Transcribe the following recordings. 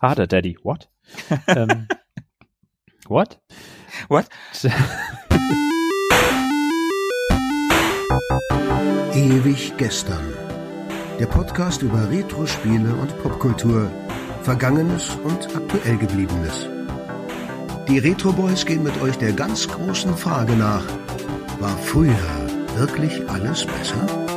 Harder Daddy. What? ähm, what? What? Ewig gestern. Der Podcast über Retro-Spiele und Popkultur. Vergangenes und aktuell gebliebenes. Die Retro Boys gehen mit euch der ganz großen Frage nach. War früher wirklich alles besser?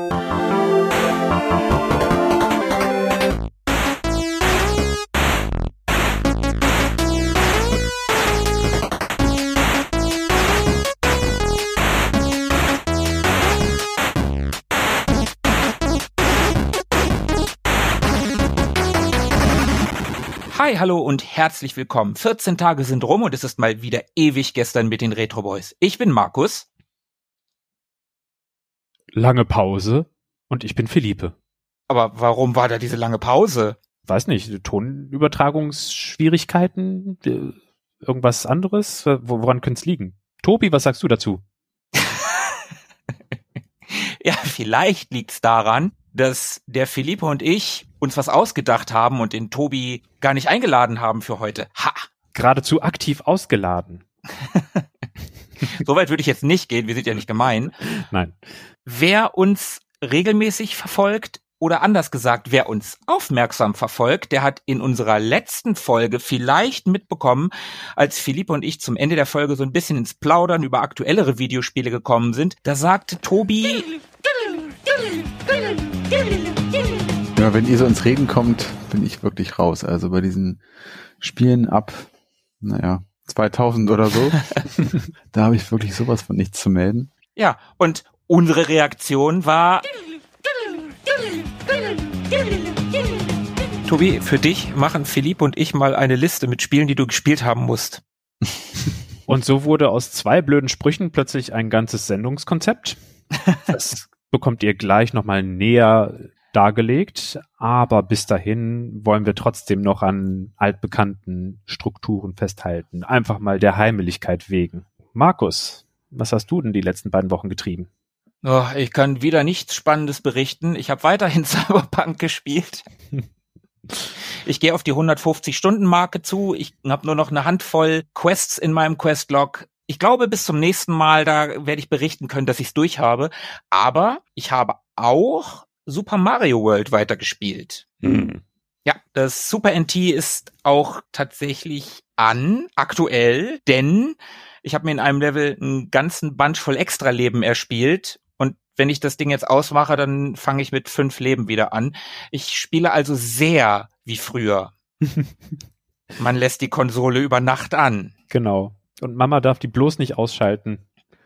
Hi, hallo und herzlich willkommen. 14 Tage sind rum und es ist mal wieder ewig gestern mit den Retro Boys. Ich bin Markus. Lange Pause und ich bin Philippe. Aber warum war da diese lange Pause? Weiß nicht, Tonübertragungsschwierigkeiten, äh, irgendwas anderes? Woran könnte es liegen? Tobi, was sagst du dazu? ja, vielleicht liegt's daran, dass der Philippe und ich uns was ausgedacht haben und den Tobi gar nicht eingeladen haben für heute. Ha! Geradezu aktiv ausgeladen. Soweit würde ich jetzt nicht gehen, wir sind ja nicht gemein. Nein. Wer uns regelmäßig verfolgt, oder anders gesagt, wer uns aufmerksam verfolgt, der hat in unserer letzten Folge vielleicht mitbekommen, als Philippe und ich zum Ende der Folge so ein bisschen ins Plaudern über aktuellere Videospiele gekommen sind, da sagte Tobi, ja, wenn ihr so ins Reden kommt, bin ich wirklich raus. Also bei diesen Spielen ab, naja, 2000 oder so, da habe ich wirklich sowas von nichts zu melden. Ja, und unsere Reaktion war, Tobi, für dich machen Philippe und ich mal eine Liste mit Spielen, die du gespielt haben musst. Und so wurde aus zwei blöden Sprüchen plötzlich ein ganzes Sendungskonzept. Das bekommt ihr gleich nochmal näher dargelegt, aber bis dahin wollen wir trotzdem noch an altbekannten Strukturen festhalten. Einfach mal der Heimeligkeit wegen. Markus, was hast du denn die letzten beiden Wochen getrieben? Oh, ich kann wieder nichts Spannendes berichten. Ich habe weiterhin Cyberpunk gespielt. Ich gehe auf die 150-Stunden-Marke zu. Ich habe nur noch eine Handvoll Quests in meinem Questlog. Ich glaube, bis zum nächsten Mal, da werde ich berichten können, dass ich es durch habe. Aber ich habe auch Super Mario World weitergespielt. Hm. Ja, das Super NT ist auch tatsächlich an, aktuell, denn ich habe mir in einem Level einen ganzen Bunch voll Extra-Leben erspielt und wenn ich das Ding jetzt ausmache, dann fange ich mit fünf Leben wieder an. Ich spiele also sehr wie früher. Man lässt die Konsole über Nacht an. Genau. Und Mama darf die bloß nicht ausschalten.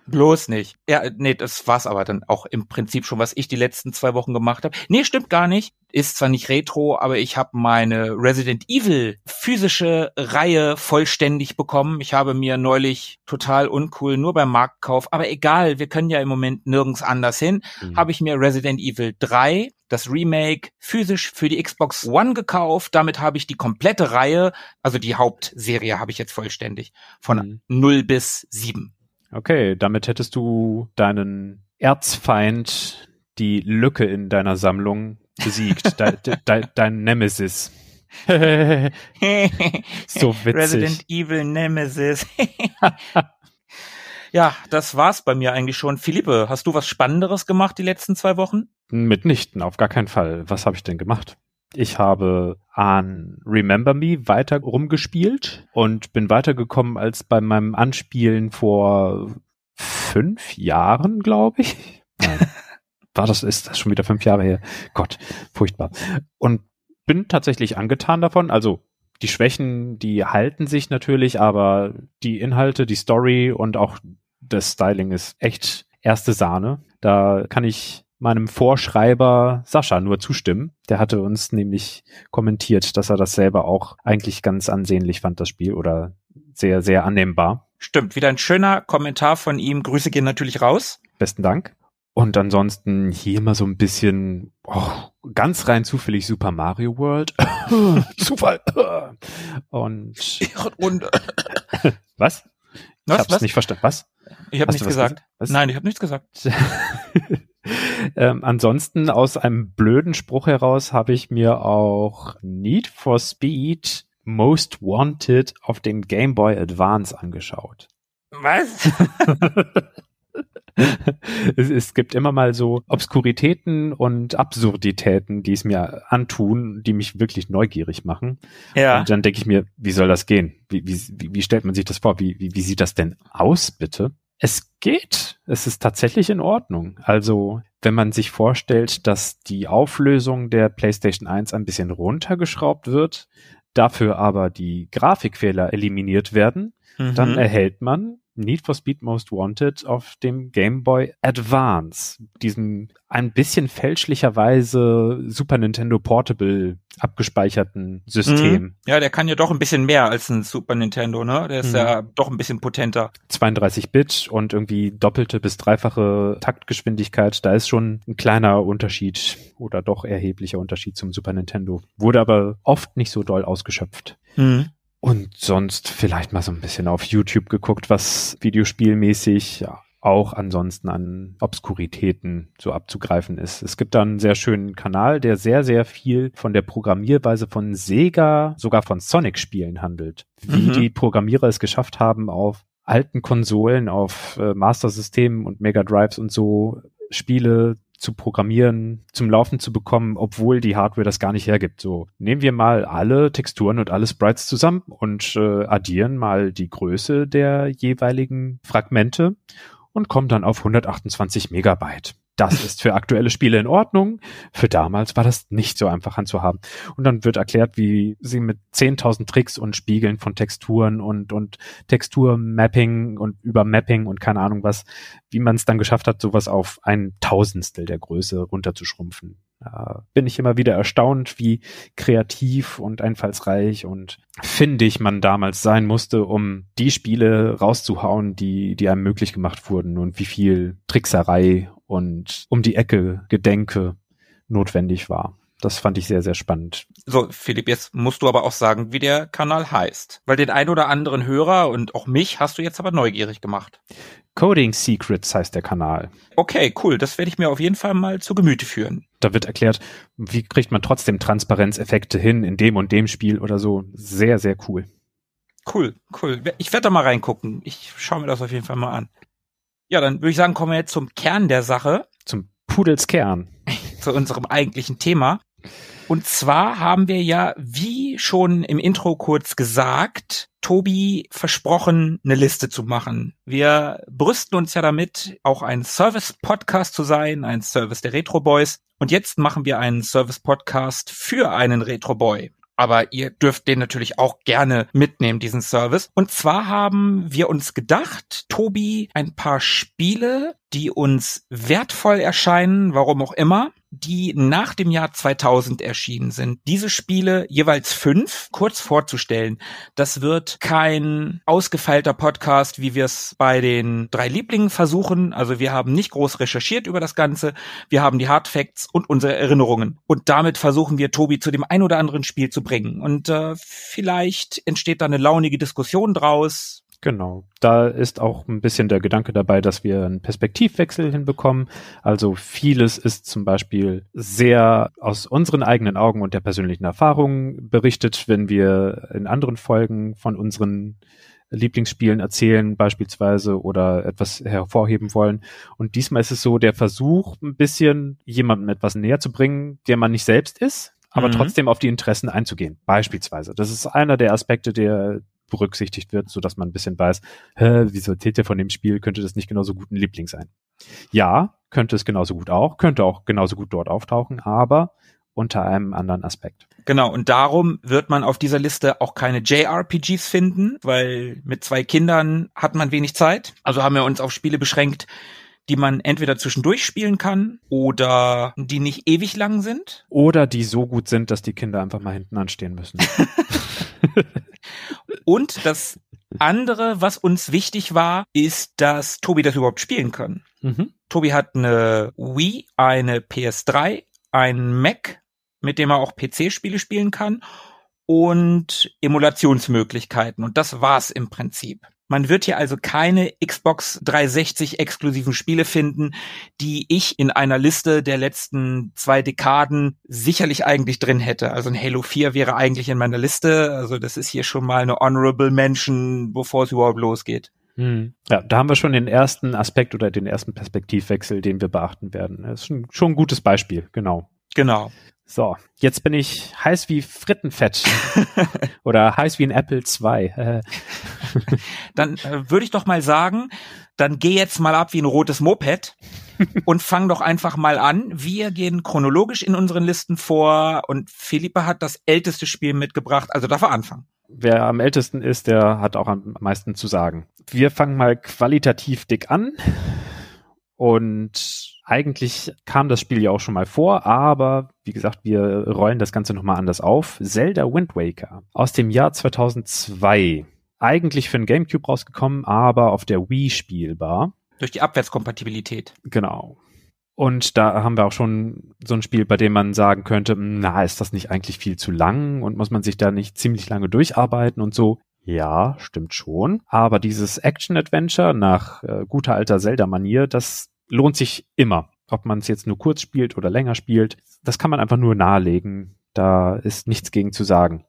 Bloß nicht. Ja, nee, das war's aber dann auch im Prinzip schon, was ich die letzten zwei Wochen gemacht habe. Nee, stimmt gar nicht. Ist zwar nicht Retro, aber ich habe meine Resident Evil physische Reihe vollständig bekommen. Ich habe mir neulich total uncool nur beim Marktkauf, aber egal, wir können ja im Moment nirgends anders hin, mhm. habe ich mir Resident Evil 3 das Remake physisch für die Xbox One gekauft. Damit habe ich die komplette Reihe, also die Hauptserie habe ich jetzt vollständig von mhm. 0 bis 7. Okay, damit hättest du deinen Erzfeind, die Lücke in deiner Sammlung besiegt, de, de, de, dein Nemesis. so witzig. Resident Evil Nemesis. ja, das war's bei mir eigentlich schon. Philippe, hast du was Spannenderes gemacht die letzten zwei Wochen? Mitnichten, auf gar keinen Fall. Was habe ich denn gemacht? Ich habe an Remember Me weiter rumgespielt und bin weitergekommen als bei meinem Anspielen vor fünf Jahren, glaube ich. War das, ist das schon wieder fünf Jahre her? Gott, furchtbar. Und bin tatsächlich angetan davon. Also die Schwächen, die halten sich natürlich, aber die Inhalte, die Story und auch das Styling ist echt erste Sahne. Da kann ich meinem Vorschreiber Sascha nur zustimmen. Der hatte uns nämlich kommentiert, dass er das selber auch eigentlich ganz ansehnlich fand, das Spiel, oder sehr, sehr annehmbar. Stimmt, wieder ein schöner Kommentar von ihm. Grüße gehen natürlich raus. Besten Dank. Und ansonsten hier mal so ein bisschen, oh, ganz rein zufällig Super Mario World. Zufall. Und. Ehrenrunde. Was? Ich was, hab's was? nicht verstanden. Was? Ich habe nichts gesagt. gesagt? Nein, ich habe nichts gesagt. ähm, ansonsten aus einem blöden Spruch heraus habe ich mir auch Need for Speed Most Wanted auf dem Game Boy Advance angeschaut. Was? es, es gibt immer mal so Obskuritäten und Absurditäten, die es mir antun, die mich wirklich neugierig machen. ja. Und dann denke ich mir, wie soll das gehen? Wie, wie, wie stellt man sich das vor? Wie, wie, wie sieht das denn aus, bitte? Es geht. Es ist tatsächlich in Ordnung. Also, wenn man sich vorstellt, dass die Auflösung der PlayStation 1 ein bisschen runtergeschraubt wird, dafür aber die Grafikfehler eliminiert werden, dann Mhm. erhält man Need for Speed Most Wanted auf dem Game Boy Advance, diesem ein bisschen fälschlicherweise Super Nintendo Portable abgespeicherten System. Mhm. Ja, der kann ja doch ein bisschen mehr als ein Super Nintendo, ne? Der ist Mhm. ja doch ein bisschen potenter. 32 Bit und irgendwie doppelte bis dreifache Taktgeschwindigkeit, da ist schon ein kleiner Unterschied oder doch erheblicher Unterschied zum Super Nintendo. Wurde aber oft nicht so doll ausgeschöpft. Mhm. Und sonst vielleicht mal so ein bisschen auf YouTube geguckt, was videospielmäßig ja, auch ansonsten an Obskuritäten so abzugreifen ist. Es gibt da einen sehr schönen Kanal, der sehr, sehr viel von der Programmierweise von Sega, sogar von Sonic-Spielen handelt. Wie Mhm. die Programmierer es geschafft haben, auf alten Konsolen, auf äh, Master-Systemen und Mega Drives und so Spiele zu programmieren, zum Laufen zu bekommen, obwohl die Hardware das gar nicht hergibt. So, nehmen wir mal alle Texturen und alle Sprites zusammen und äh, addieren mal die Größe der jeweiligen Fragmente und kommen dann auf 128 Megabyte. Das ist für aktuelle Spiele in Ordnung. Für damals war das nicht so einfach handzuhaben. Und dann wird erklärt, wie sie mit 10.000 Tricks und Spiegeln von Texturen und, und Texturmapping und Übermapping und keine Ahnung was, wie man es dann geschafft hat, sowas auf ein Tausendstel der Größe runterzuschrumpfen. Da bin ich immer wieder erstaunt, wie kreativ und einfallsreich und findig man damals sein musste, um die Spiele rauszuhauen, die, die einem möglich gemacht wurden und wie viel Trickserei und um die Ecke Gedenke notwendig war. Das fand ich sehr, sehr spannend. So, Philipp, jetzt musst du aber auch sagen, wie der Kanal heißt. Weil den ein oder anderen Hörer und auch mich hast du jetzt aber neugierig gemacht. Coding Secrets heißt der Kanal. Okay, cool. Das werde ich mir auf jeden Fall mal zu Gemüte führen. Da wird erklärt, wie kriegt man trotzdem Transparenzeffekte hin in dem und dem Spiel oder so. Sehr, sehr cool. Cool, cool. Ich werde da mal reingucken. Ich schaue mir das auf jeden Fall mal an. Ja, dann würde ich sagen, kommen wir jetzt zum Kern der Sache, Zum Pudelskern. zu unserem eigentlichen Thema. Und zwar haben wir ja, wie schon im Intro kurz gesagt, Tobi versprochen, eine Liste zu machen. Wir brüsten uns ja damit, auch ein Service-Podcast zu sein, ein Service der Retro Boys. Und jetzt machen wir einen Service-Podcast für einen Retro Boy. Aber ihr dürft den natürlich auch gerne mitnehmen, diesen Service. Und zwar haben wir uns gedacht, Tobi, ein paar Spiele, die uns wertvoll erscheinen, warum auch immer, die nach dem Jahr 2000 erschienen sind. Diese Spiele, jeweils fünf, kurz vorzustellen. Das wird kein ausgefeilter Podcast, wie wir es bei den drei Lieblingen versuchen. Also wir haben nicht groß recherchiert über das Ganze. Wir haben die Hardfacts und unsere Erinnerungen. Und damit versuchen wir Tobi zu dem ein oder anderen Spiel zu bringen. Und äh, vielleicht entsteht da eine launige Diskussion draus. Genau. Da ist auch ein bisschen der Gedanke dabei, dass wir einen Perspektivwechsel hinbekommen. Also vieles ist zum Beispiel sehr aus unseren eigenen Augen und der persönlichen Erfahrung berichtet, wenn wir in anderen Folgen von unseren Lieblingsspielen erzählen beispielsweise oder etwas hervorheben wollen. Und diesmal ist es so der Versuch, ein bisschen jemandem etwas näher zu bringen, der man nicht selbst ist, aber Mhm. trotzdem auf die Interessen einzugehen. Beispielsweise. Das ist einer der Aspekte, der berücksichtigt wird, so dass man ein bisschen weiß, hä, wieso erzählt der von dem Spiel, könnte das nicht genauso gut ein Liebling sein? Ja, könnte es genauso gut auch, könnte auch genauso gut dort auftauchen, aber unter einem anderen Aspekt. Genau, und darum wird man auf dieser Liste auch keine JRPGs finden, weil mit zwei Kindern hat man wenig Zeit. Also haben wir uns auf Spiele beschränkt, die man entweder zwischendurch spielen kann oder die nicht ewig lang sind. Oder die so gut sind, dass die Kinder einfach mal hinten anstehen müssen. Und das andere, was uns wichtig war, ist, dass Tobi das überhaupt spielen kann. mhm. Tobi hat eine Wii, eine PS3, einen Mac, mit dem er auch PC-Spiele spielen kann und Emulationsmöglichkeiten. Und das war's im Prinzip. Man wird hier also keine Xbox 360 exklusiven Spiele finden, die ich in einer Liste der letzten zwei Dekaden sicherlich eigentlich drin hätte. Also ein Halo 4 wäre eigentlich in meiner Liste. Also das ist hier schon mal eine Honorable Mention, bevor es überhaupt losgeht. Hm. Ja, da haben wir schon den ersten Aspekt oder den ersten Perspektivwechsel, den wir beachten werden. Das ist schon, schon ein gutes Beispiel, genau. Genau. So, jetzt bin ich heiß wie Frittenfett oder heiß wie ein Apple II. dann äh, würde ich doch mal sagen, dann geh jetzt mal ab wie ein rotes Moped und fang doch einfach mal an. Wir gehen chronologisch in unseren Listen vor und Philippe hat das älteste Spiel mitgebracht, also darf er anfangen. Wer am ältesten ist, der hat auch am meisten zu sagen. Wir fangen mal qualitativ dick an und eigentlich kam das Spiel ja auch schon mal vor, aber wie gesagt, wir rollen das Ganze nochmal anders auf. Zelda Wind Waker aus dem Jahr 2002. Eigentlich für den GameCube rausgekommen, aber auf der Wii spielbar. Durch die Abwärtskompatibilität. Genau. Und da haben wir auch schon so ein Spiel, bei dem man sagen könnte, na, ist das nicht eigentlich viel zu lang und muss man sich da nicht ziemlich lange durcharbeiten und so. Ja, stimmt schon. Aber dieses Action-Adventure nach äh, guter alter Zelda-Manier, das lohnt sich immer. Ob man es jetzt nur kurz spielt oder länger spielt, das kann man einfach nur nahelegen. Da ist nichts gegen zu sagen.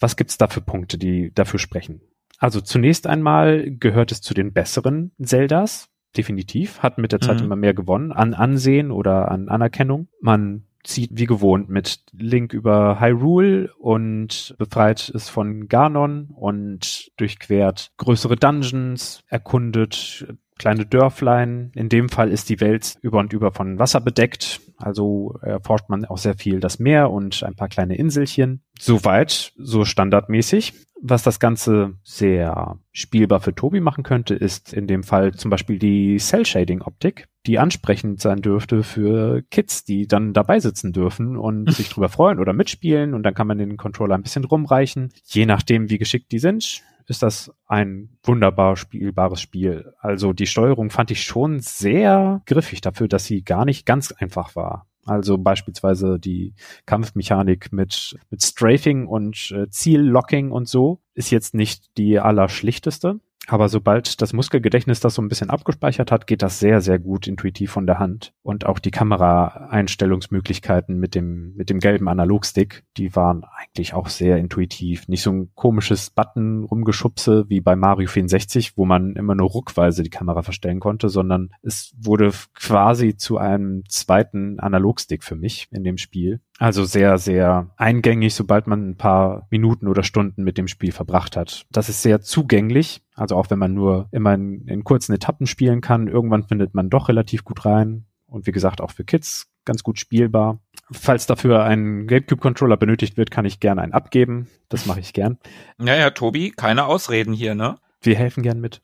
Was gibt's da für Punkte, die dafür sprechen? Also zunächst einmal gehört es zu den besseren Zeldas. Definitiv. Hat mit der Zeit mhm. immer mehr gewonnen an Ansehen oder an Anerkennung. Man zieht wie gewohnt mit Link über Hyrule und befreit es von Ganon und durchquert größere Dungeons, erkundet kleine Dörflein. In dem Fall ist die Welt über und über von Wasser bedeckt. Also erforscht man auch sehr viel das Meer und ein paar kleine Inselchen. Soweit, so standardmäßig. Was das Ganze sehr spielbar für Tobi machen könnte, ist in dem Fall zum Beispiel die Cell-Shading-Optik, die ansprechend sein dürfte für Kids, die dann dabei sitzen dürfen und sich drüber freuen oder mitspielen und dann kann man den Controller ein bisschen rumreichen. Je nachdem, wie geschickt die sind, ist das ein wunderbar spielbares Spiel. Also die Steuerung fand ich schon sehr griffig dafür, dass sie gar nicht ganz einfach war. Also beispielsweise die Kampfmechanik mit, mit Strafing und äh, Ziellocking und so ist jetzt nicht die allerschlichteste. Aber sobald das Muskelgedächtnis das so ein bisschen abgespeichert hat, geht das sehr, sehr gut intuitiv von der Hand. Und auch die Kameraeinstellungsmöglichkeiten mit dem, mit dem gelben Analogstick, die waren eigentlich auch sehr intuitiv. Nicht so ein komisches Button rumgeschubse wie bei Mario 64, wo man immer nur ruckweise die Kamera verstellen konnte, sondern es wurde quasi zu einem zweiten Analogstick für mich in dem Spiel. Also sehr, sehr eingängig, sobald man ein paar Minuten oder Stunden mit dem Spiel verbracht hat. Das ist sehr zugänglich. Also auch wenn man nur immer in, in kurzen Etappen spielen kann, irgendwann findet man doch relativ gut rein. Und wie gesagt, auch für Kids ganz gut spielbar. Falls dafür ein GameCube-Controller benötigt wird, kann ich gerne einen abgeben. Das mache ich gern. Naja, Tobi, keine Ausreden hier, ne? Wir helfen gern mit.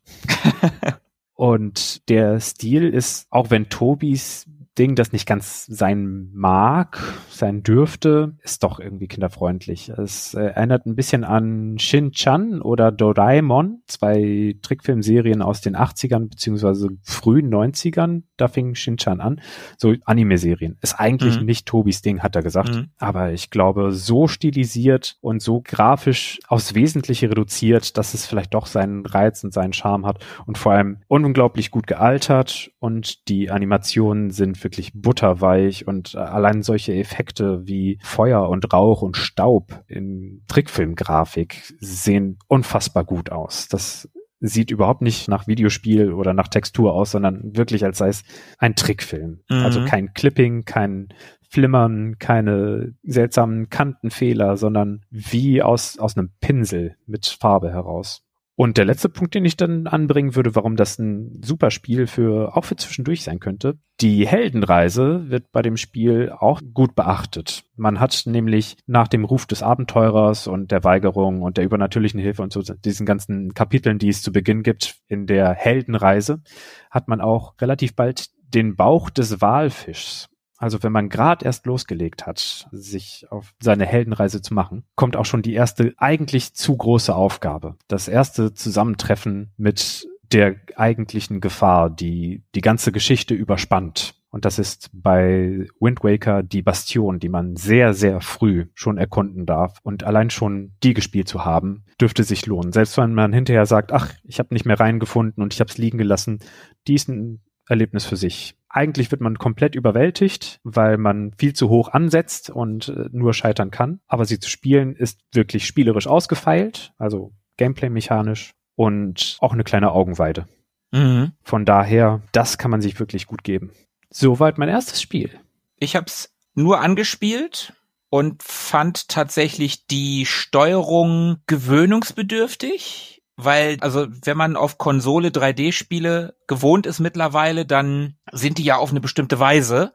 Und der Stil ist, auch wenn Tobis Ding, das nicht ganz sein mag, sein dürfte, ist doch irgendwie kinderfreundlich. Es äh, erinnert ein bisschen an Shin-Chan oder Doraemon, zwei Trickfilmserien aus den 80ern beziehungsweise frühen 90ern. Da fing Shin-Chan an. So Anime-Serien. Ist eigentlich mhm. nicht Tobis Ding, hat er gesagt. Mhm. Aber ich glaube, so stilisiert und so grafisch aufs Wesentliche reduziert, dass es vielleicht doch seinen Reiz und seinen Charme hat und vor allem unglaublich gut gealtert und die Animationen sind wirklich butterweich und äh, allein solche Effekte wie Feuer und Rauch und Staub in Trickfilmgrafik sehen unfassbar gut aus. Das sieht überhaupt nicht nach Videospiel oder nach Textur aus, sondern wirklich als sei es ein Trickfilm. Mhm. Also kein Clipping, kein Flimmern, keine seltsamen Kantenfehler, sondern wie aus, aus einem Pinsel mit Farbe heraus. Und der letzte Punkt, den ich dann anbringen würde, warum das ein super Spiel für, auch für zwischendurch sein könnte. Die Heldenreise wird bei dem Spiel auch gut beachtet. Man hat nämlich nach dem Ruf des Abenteurers und der Weigerung und der übernatürlichen Hilfe und so diesen ganzen Kapiteln, die es zu Beginn gibt in der Heldenreise, hat man auch relativ bald den Bauch des Walfischs also wenn man gerade erst losgelegt hat, sich auf seine Heldenreise zu machen, kommt auch schon die erste eigentlich zu große Aufgabe. Das erste Zusammentreffen mit der eigentlichen Gefahr, die die ganze Geschichte überspannt. Und das ist bei Wind Waker die Bastion, die man sehr, sehr früh schon erkunden darf. Und allein schon die gespielt zu haben, dürfte sich lohnen. Selbst wenn man hinterher sagt, ach, ich habe nicht mehr reingefunden und ich habe es liegen gelassen, die ist ein Erlebnis für sich. Eigentlich wird man komplett überwältigt, weil man viel zu hoch ansetzt und äh, nur scheitern kann. Aber sie zu spielen ist wirklich spielerisch ausgefeilt, also gameplay-mechanisch und auch eine kleine Augenweide. Mhm. Von daher, das kann man sich wirklich gut geben. Soweit mein erstes Spiel. Ich habe es nur angespielt und fand tatsächlich die Steuerung gewöhnungsbedürftig, weil also wenn man auf Konsole 3D-Spiele gewohnt ist mittlerweile, dann sind die ja auf eine bestimmte Weise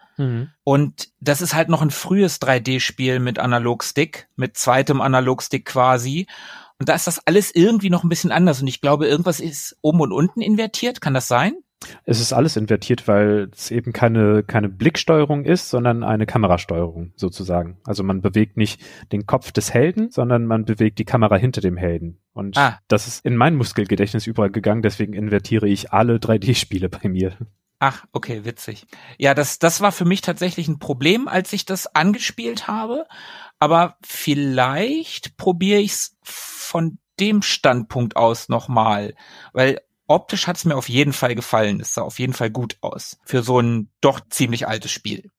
und das ist halt noch ein frühes 3D-Spiel mit Analogstick, mit zweitem Analogstick quasi. Und da ist das alles irgendwie noch ein bisschen anders. Und ich glaube, irgendwas ist oben und unten invertiert. Kann das sein? Es ist alles invertiert, weil es eben keine, keine Blicksteuerung ist, sondern eine Kamerasteuerung sozusagen. Also man bewegt nicht den Kopf des Helden, sondern man bewegt die Kamera hinter dem Helden. Und Ah. das ist in mein Muskelgedächtnis übergegangen, deswegen invertiere ich alle 3D-Spiele bei mir. Ach, okay, witzig. Ja, das, das war für mich tatsächlich ein Problem, als ich das angespielt habe. Aber vielleicht probiere ich es von dem Standpunkt aus nochmal. Weil optisch hat es mir auf jeden Fall gefallen. Es sah auf jeden Fall gut aus. Für so ein doch ziemlich altes Spiel.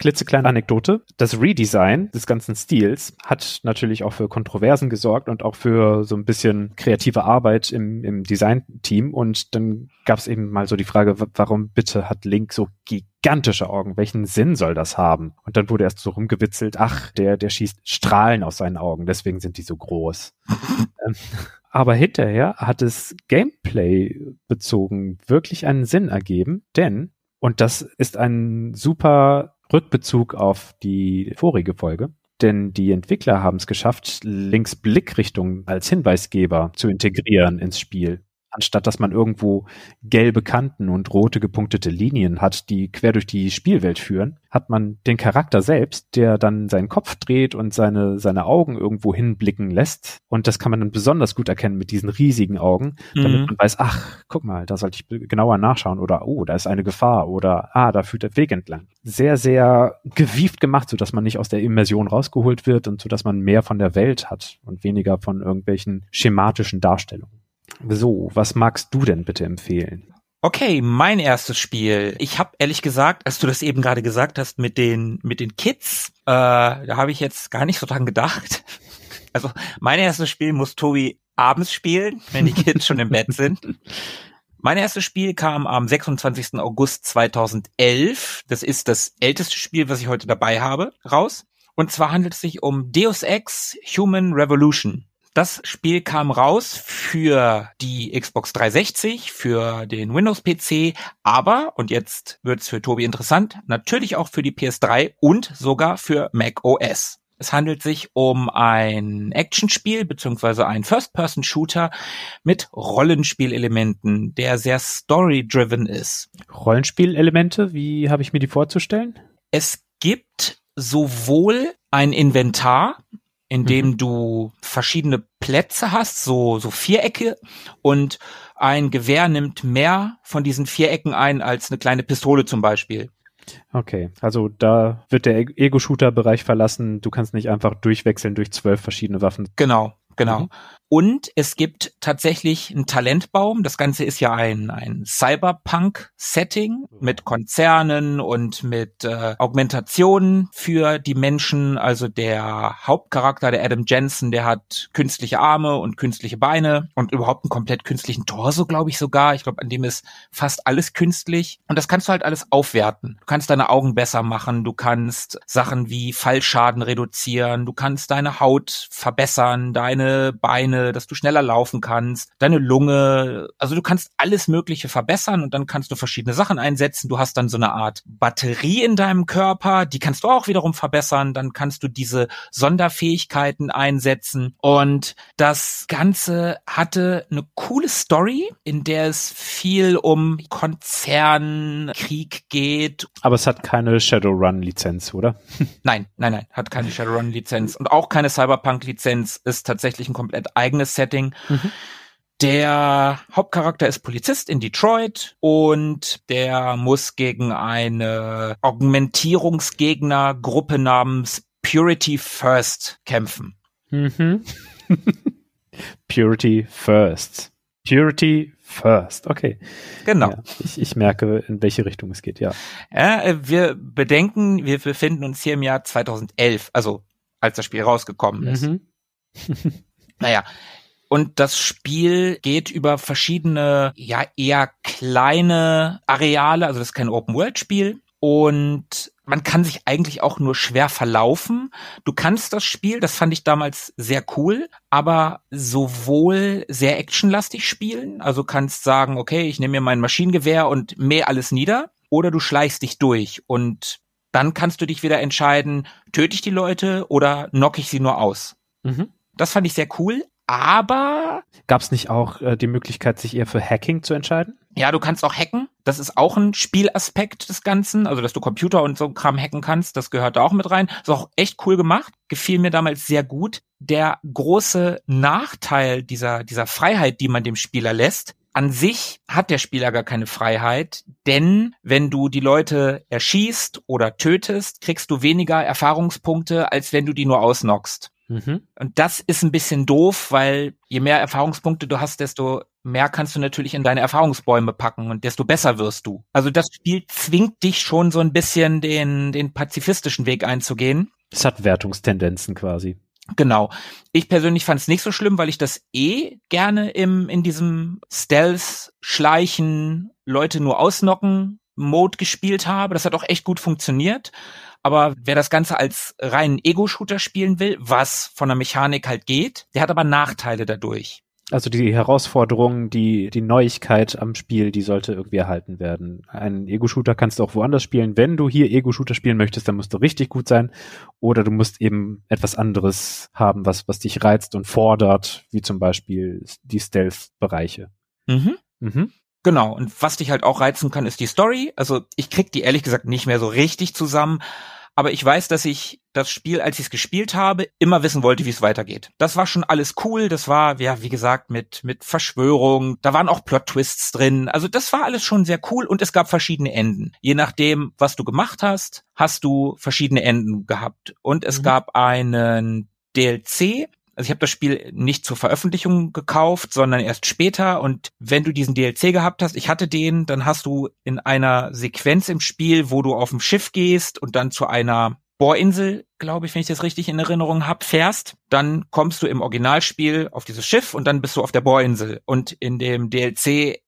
Klitzekleine Anekdote. Das Redesign des ganzen Stils hat natürlich auch für Kontroversen gesorgt und auch für so ein bisschen kreative Arbeit im, im Design-Team. Und dann gab es eben mal so die Frage, wa- warum bitte hat Link so gigantische Augen? Welchen Sinn soll das haben? Und dann wurde erst so rumgewitzelt, ach, der, der schießt Strahlen aus seinen Augen, deswegen sind die so groß. Aber hinterher hat es Gameplay bezogen wirklich einen Sinn ergeben, denn, und das ist ein super Rückbezug auf die vorige Folge, denn die Entwickler haben es geschafft, Links Blickrichtung als Hinweisgeber zu integrieren ins Spiel. Anstatt dass man irgendwo gelbe Kanten und rote gepunktete Linien hat, die quer durch die Spielwelt führen, hat man den Charakter selbst, der dann seinen Kopf dreht und seine, seine Augen irgendwo hinblicken lässt. Und das kann man dann besonders gut erkennen mit diesen riesigen Augen, damit Mhm. man weiß, ach, guck mal, da sollte ich genauer nachschauen oder oh, da ist eine Gefahr oder ah, da führt der Weg entlang. Sehr, sehr gewieft gemacht, so dass man nicht aus der Immersion rausgeholt wird und so dass man mehr von der Welt hat und weniger von irgendwelchen schematischen Darstellungen. So, was magst du denn bitte empfehlen? Okay, mein erstes Spiel. Ich habe ehrlich gesagt, als du das eben gerade gesagt hast mit den mit den Kids, äh, da habe ich jetzt gar nicht so dran gedacht. Also mein erstes Spiel muss Tobi abends spielen, wenn die Kids schon im Bett sind. Mein erstes Spiel kam am 26. August 2011. Das ist das älteste Spiel, was ich heute dabei habe, raus. Und zwar handelt es sich um Deus Ex Human Revolution. Das Spiel kam raus für die Xbox 360, für den Windows-PC, aber, und jetzt wird's für Tobi interessant, natürlich auch für die PS3 und sogar für Mac OS. Es handelt sich um ein Actionspiel beziehungsweise ein First-Person-Shooter mit Rollenspielelementen, der sehr story-driven ist. Rollenspielelemente, wie habe ich mir die vorzustellen? Es gibt sowohl ein Inventar, in dem du verschiedene Plätze hast, so, so Vierecke und ein Gewehr nimmt mehr von diesen Vierecken ein als eine kleine Pistole zum Beispiel. Okay, also da wird der Ego-Shooter-Bereich verlassen. Du kannst nicht einfach durchwechseln durch zwölf verschiedene Waffen. Genau, genau. Mhm. Und es gibt tatsächlich einen Talentbaum. Das Ganze ist ja ein, ein Cyberpunk-Setting mit Konzernen und mit äh, Augmentationen für die Menschen. Also der Hauptcharakter, der Adam Jensen, der hat künstliche Arme und künstliche Beine und überhaupt einen komplett künstlichen Torso, glaube ich sogar. Ich glaube, an dem ist fast alles künstlich. Und das kannst du halt alles aufwerten. Du kannst deine Augen besser machen. Du kannst Sachen wie Fallschaden reduzieren. Du kannst deine Haut verbessern, deine Beine, dass du schneller laufen kannst, deine Lunge. Also du kannst alles Mögliche verbessern und dann kannst du verschiedene Sachen einsetzen. Du hast dann so eine Art Batterie in deinem Körper, die kannst du auch wiederum verbessern. Dann kannst du diese Sonderfähigkeiten einsetzen. Und das Ganze hatte eine coole Story, in der es viel um Konzernkrieg geht Aber es hat keine Shadowrun-Lizenz, oder? Nein, nein, nein, hat keine Shadowrun-Lizenz und auch keine Cyberpunk-Lizenz, ist tatsächlich ein komplett eigenes Setting. Mhm. Der Hauptcharakter ist Polizist in Detroit und der muss gegen eine Augmentierungsgegnergruppe namens Purity First kämpfen. Mhm. Purity First. Purity First, okay. Genau. Ja, ich, ich merke, in welche Richtung es geht, ja. ja. Äh, wir bedenken, wir befinden uns hier im Jahr 2011, also als das Spiel rausgekommen ist. Mhm. naja, und das Spiel geht über verschiedene, ja, eher kleine Areale, also das ist kein Open-World-Spiel. Und man kann sich eigentlich auch nur schwer verlaufen. Du kannst das Spiel, das fand ich damals sehr cool, aber sowohl sehr actionlastig spielen, also kannst sagen, okay, ich nehme mir mein Maschinengewehr und mäh alles nieder, oder du schleichst dich durch und dann kannst du dich wieder entscheiden, töte ich die Leute oder knock ich sie nur aus. Mhm. Das fand ich sehr cool, aber gab es nicht auch äh, die Möglichkeit, sich eher für Hacking zu entscheiden? Ja, du kannst auch hacken. Das ist auch ein Spielaspekt des Ganzen. Also, dass du Computer und so Kram hacken kannst, das gehört da auch mit rein. Ist auch echt cool gemacht. Gefiel mir damals sehr gut. Der große Nachteil dieser, dieser Freiheit, die man dem Spieler lässt, an sich hat der Spieler gar keine Freiheit, denn wenn du die Leute erschießt oder tötest, kriegst du weniger Erfahrungspunkte, als wenn du die nur ausnockst. Mhm. Und das ist ein bisschen doof, weil je mehr Erfahrungspunkte du hast, desto mehr kannst du natürlich in deine Erfahrungsbäume packen und desto besser wirst du. Also das Spiel zwingt dich schon so ein bisschen den, den pazifistischen Weg einzugehen. Es hat Wertungstendenzen quasi. Genau. Ich persönlich fand es nicht so schlimm, weil ich das eh gerne im, in diesem Stealth, Schleichen, Leute nur ausnocken Mode gespielt habe. Das hat auch echt gut funktioniert. Aber wer das Ganze als reinen Ego-Shooter spielen will, was von der Mechanik halt geht, der hat aber Nachteile dadurch. Also die Herausforderung, die, die Neuigkeit am Spiel, die sollte irgendwie erhalten werden. Ein Ego-Shooter kannst du auch woanders spielen. Wenn du hier Ego-Shooter spielen möchtest, dann musst du richtig gut sein. Oder du musst eben etwas anderes haben, was, was dich reizt und fordert, wie zum Beispiel die Stealth-Bereiche. Mhm. Mhm. Genau. Und was dich halt auch reizen kann, ist die Story. Also ich krieg die ehrlich gesagt nicht mehr so richtig zusammen aber ich weiß, dass ich das Spiel, als ich es gespielt habe, immer wissen wollte, wie es weitergeht. Das war schon alles cool, das war, ja, wie gesagt, mit, mit Verschwörung, da waren auch Plot-Twists drin, also das war alles schon sehr cool und es gab verschiedene Enden. Je nachdem, was du gemacht hast, hast du verschiedene Enden gehabt. Und es mhm. gab einen DLC, also ich habe das Spiel nicht zur Veröffentlichung gekauft, sondern erst später. Und wenn du diesen DLC gehabt hast, ich hatte den, dann hast du in einer Sequenz im Spiel, wo du auf dem Schiff gehst und dann zu einer Bohrinsel, glaube ich, wenn ich das richtig in Erinnerung habe, fährst, dann kommst du im Originalspiel auf dieses Schiff und dann bist du auf der Bohrinsel. Und in dem DLC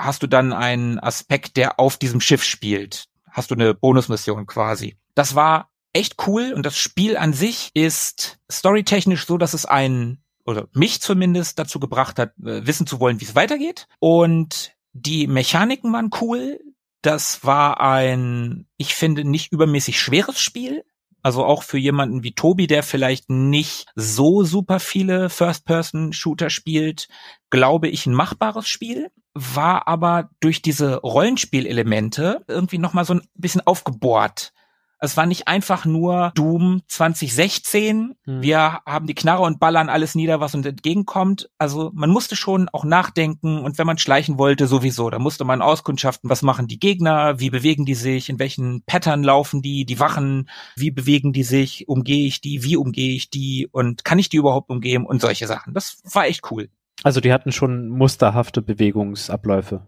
hast du dann einen Aspekt, der auf diesem Schiff spielt. Hast du eine Bonusmission quasi. Das war echt cool und das Spiel an sich ist storytechnisch so, dass es einen oder mich zumindest dazu gebracht hat, äh, wissen zu wollen, wie es weitergeht. Und die Mechaniken waren cool. Das war ein, ich finde, nicht übermäßig schweres Spiel. Also auch für jemanden wie Tobi, der vielleicht nicht so super viele First-Person-Shooter spielt, glaube ich, ein machbares Spiel. War aber durch diese Rollenspielelemente irgendwie nochmal so ein bisschen aufgebohrt. Es war nicht einfach nur Doom 2016. Hm. Wir haben die Knarre und ballern alles nieder, was uns entgegenkommt. Also man musste schon auch nachdenken und wenn man schleichen wollte, sowieso. Da musste man auskundschaften, was machen die Gegner, wie bewegen die sich, in welchen Pattern laufen die, die Wachen, wie bewegen die sich, umgehe ich die, wie umgehe ich die und kann ich die überhaupt umgehen und solche Sachen. Das war echt cool. Also die hatten schon musterhafte Bewegungsabläufe.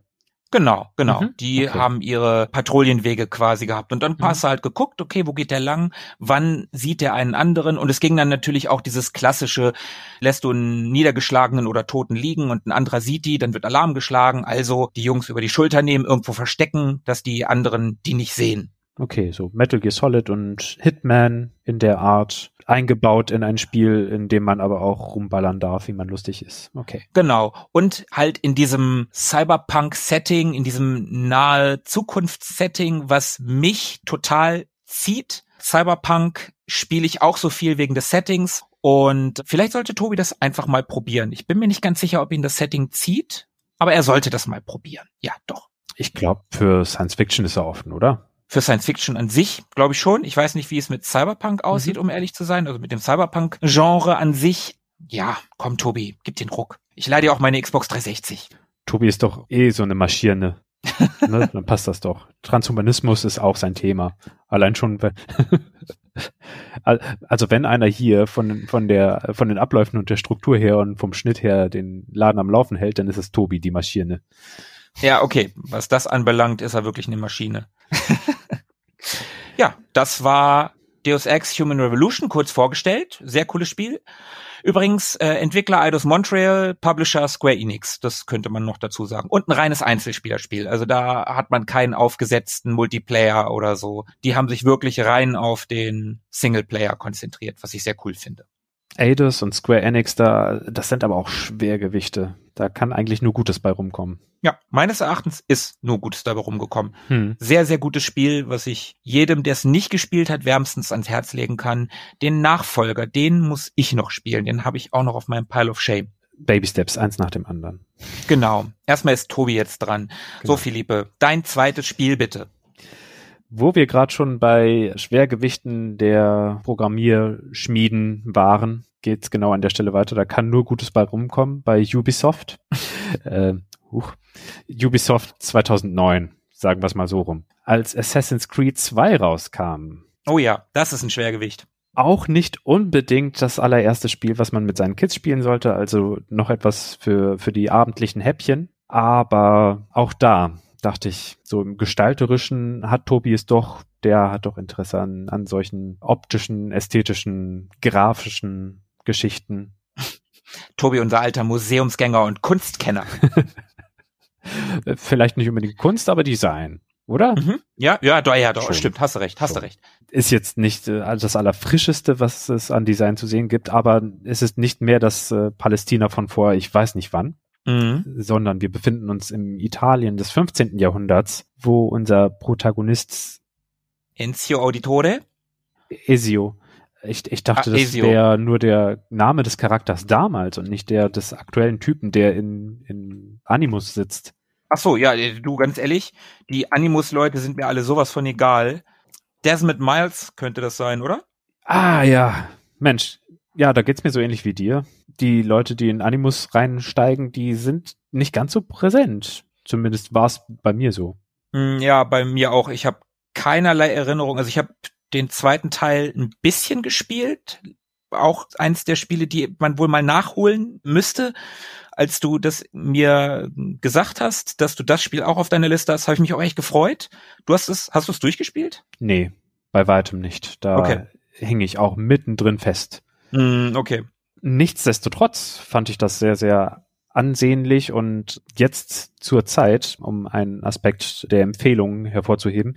Genau, genau. Mhm, die okay. haben ihre Patrouillenwege quasi gehabt. Und dann mhm. hast du halt geguckt, okay, wo geht der lang? Wann sieht der einen anderen? Und es ging dann natürlich auch dieses klassische, lässt du einen Niedergeschlagenen oder Toten liegen und ein anderer sieht die, dann wird Alarm geschlagen. Also die Jungs über die Schulter nehmen, irgendwo verstecken, dass die anderen die nicht sehen. Okay, so Metal Gear Solid und Hitman in der Art eingebaut in ein Spiel, in dem man aber auch rumballern darf, wie man lustig ist. Okay. Genau. Und halt in diesem Cyberpunk-Setting, in diesem nahe Zukunftssetting, was mich total zieht. Cyberpunk spiele ich auch so viel wegen des Settings und vielleicht sollte Tobi das einfach mal probieren. Ich bin mir nicht ganz sicher, ob ihn das Setting zieht, aber er sollte das mal probieren. Ja, doch. Ich glaube, für Science Fiction ist er offen, oder? Für Science Fiction an sich, glaube ich schon. Ich weiß nicht, wie es mit Cyberpunk aussieht, mhm. um ehrlich zu sein, also mit dem Cyberpunk-Genre an sich. Ja, komm, Tobi, gib den Ruck. Ich leih dir auch meine Xbox 360. Tobi ist doch eh so eine Maschine. ne? Dann passt das doch. Transhumanismus ist auch sein Thema. Allein schon, wenn also wenn einer hier von, von der, von den Abläufen und der Struktur her und vom Schnitt her den Laden am Laufen hält, dann ist es Tobi, die Maschine. Ja, okay. Was das anbelangt, ist er wirklich eine Maschine. ja, das war Deus Ex Human Revolution kurz vorgestellt. Sehr cooles Spiel. Übrigens, äh, Entwickler Eidos Montreal, Publisher Square Enix, das könnte man noch dazu sagen. Und ein reines Einzelspielerspiel. Also da hat man keinen aufgesetzten Multiplayer oder so. Die haben sich wirklich rein auf den Singleplayer konzentriert, was ich sehr cool finde. Eidos und Square Enix, da, das sind aber auch Schwergewichte. Da kann eigentlich nur Gutes bei rumkommen. Ja, meines Erachtens ist nur Gutes dabei rumgekommen. Hm. Sehr, sehr gutes Spiel, was ich jedem, der es nicht gespielt hat, wärmstens ans Herz legen kann. Den Nachfolger, den muss ich noch spielen. Den habe ich auch noch auf meinem Pile of Shame. Baby Steps, eins nach dem anderen. Genau. Erstmal ist Tobi jetzt dran. Genau. So, Philippe, dein zweites Spiel bitte. Wo wir gerade schon bei Schwergewichten der Programmierschmieden waren, geht's genau an der Stelle weiter. Da kann nur Gutes bei rumkommen bei Ubisoft. äh, huch. Ubisoft 2009, sagen wir es mal so rum. Als Assassin's Creed 2 rauskam. Oh ja, das ist ein Schwergewicht. Auch nicht unbedingt das allererste Spiel, was man mit seinen Kids spielen sollte, also noch etwas für, für die abendlichen Häppchen. Aber auch da dachte ich, so im Gestalterischen hat Tobi es doch, der hat doch Interesse an, an solchen optischen, ästhetischen, grafischen Geschichten. Tobi, unser alter Museumsgänger und Kunstkenner. Vielleicht nicht unbedingt Kunst, aber Design, oder? Mhm. Ja, ja, doch, ja, doch, Schon. stimmt, hast du recht, hast Schon. du recht. Ist jetzt nicht äh, das Allerfrischeste, was es an Design zu sehen gibt, aber es ist nicht mehr das äh, Palästina von vor, ich weiß nicht wann. Mhm. sondern wir befinden uns im Italien des 15. Jahrhunderts, wo unser Protagonist Enzio Auditore Ezio ich, ich dachte, ah, das wäre nur der Name des Charakters damals und nicht der des aktuellen Typen, der in, in Animus sitzt. Ach so, ja, du, ganz ehrlich, die Animus-Leute sind mir alle sowas von egal. Desmond Miles könnte das sein, oder? Ah, ja. Mensch, ja, da geht's mir so ähnlich wie dir. Die Leute, die in Animus reinsteigen, die sind nicht ganz so präsent. Zumindest war es bei mir so. Hm, ja, bei mir auch. Ich habe keinerlei Erinnerung. Also ich habe den zweiten Teil ein bisschen gespielt. Auch eins der Spiele, die man wohl mal nachholen müsste. Als du das mir gesagt hast, dass du das Spiel auch auf deiner Liste hast, habe ich mich auch echt gefreut. Du hast es, hast du es durchgespielt? Nee, bei weitem nicht. Da okay. hing ich auch mittendrin fest. Mm, okay. Nichtsdestotrotz fand ich das sehr, sehr ansehnlich und jetzt zur Zeit, um einen Aspekt der Empfehlung hervorzuheben,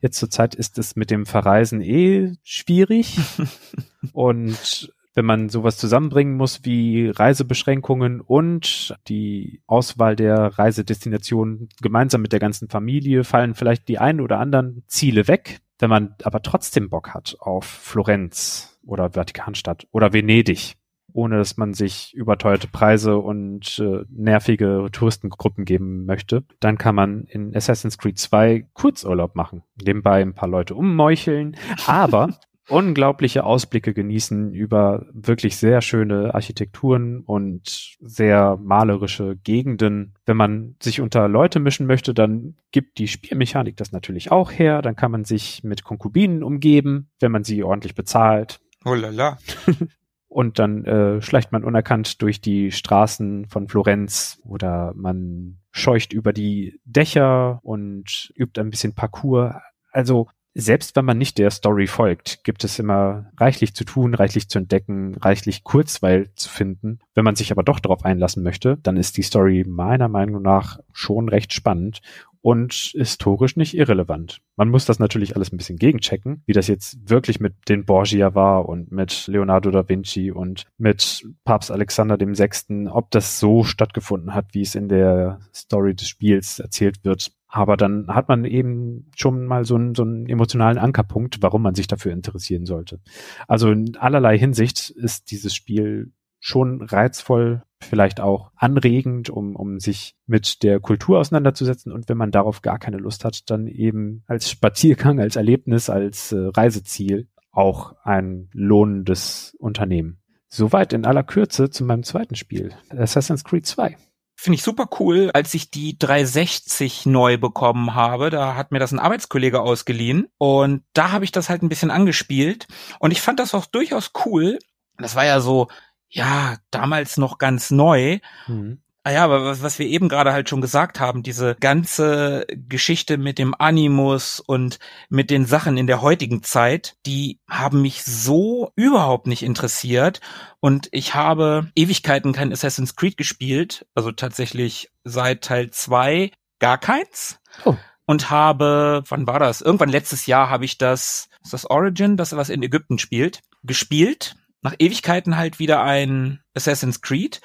jetzt zur Zeit ist es mit dem Verreisen eh schwierig und wenn man sowas zusammenbringen muss wie Reisebeschränkungen und die Auswahl der Reisedestination gemeinsam mit der ganzen Familie, fallen vielleicht die ein oder anderen Ziele weg. Wenn man aber trotzdem Bock hat auf Florenz oder Vatikanstadt oder Venedig, ohne dass man sich überteuerte Preise und äh, nervige Touristengruppen geben möchte, dann kann man in Assassin's Creed 2 Kurzurlaub machen, nebenbei ein paar Leute ummeucheln, aber unglaubliche Ausblicke genießen über wirklich sehr schöne Architekturen und sehr malerische Gegenden. Wenn man sich unter Leute mischen möchte, dann gibt die Spielmechanik das natürlich auch her. Dann kann man sich mit Konkubinen umgeben, wenn man sie ordentlich bezahlt. Oh la la. und dann äh, schleicht man unerkannt durch die Straßen von Florenz oder man scheucht über die Dächer und übt ein bisschen Parcours. Also selbst wenn man nicht der Story folgt, gibt es immer reichlich zu tun, reichlich zu entdecken, reichlich Kurzweil zu finden. Wenn man sich aber doch darauf einlassen möchte, dann ist die Story meiner Meinung nach schon recht spannend und historisch nicht irrelevant. Man muss das natürlich alles ein bisschen gegenchecken, wie das jetzt wirklich mit den Borgia war und mit Leonardo da Vinci und mit Papst Alexander dem Sechsten, ob das so stattgefunden hat, wie es in der Story des Spiels erzählt wird. Aber dann hat man eben schon mal so einen, so einen emotionalen Ankerpunkt, warum man sich dafür interessieren sollte. Also in allerlei Hinsicht ist dieses Spiel schon reizvoll, vielleicht auch anregend, um, um sich mit der Kultur auseinanderzusetzen. Und wenn man darauf gar keine Lust hat, dann eben als Spaziergang, als Erlebnis, als äh, Reiseziel auch ein lohnendes Unternehmen. Soweit in aller Kürze zu meinem zweiten Spiel, Assassin's Creed 2. Finde ich super cool. Als ich die 360 neu bekommen habe, da hat mir das ein Arbeitskollege ausgeliehen und da habe ich das halt ein bisschen angespielt und ich fand das auch durchaus cool. Das war ja so, ja, damals noch ganz neu. Mhm. Ah ja, aber was, was wir eben gerade halt schon gesagt haben, diese ganze Geschichte mit dem Animus und mit den Sachen in der heutigen Zeit, die haben mich so überhaupt nicht interessiert. Und ich habe Ewigkeiten kein Assassin's Creed gespielt, also tatsächlich seit Teil zwei gar keins. Oh. Und habe, wann war das? Irgendwann letztes Jahr habe ich das, ist das Origin, das was in Ägypten spielt, gespielt nach Ewigkeiten halt wieder ein Assassin's Creed.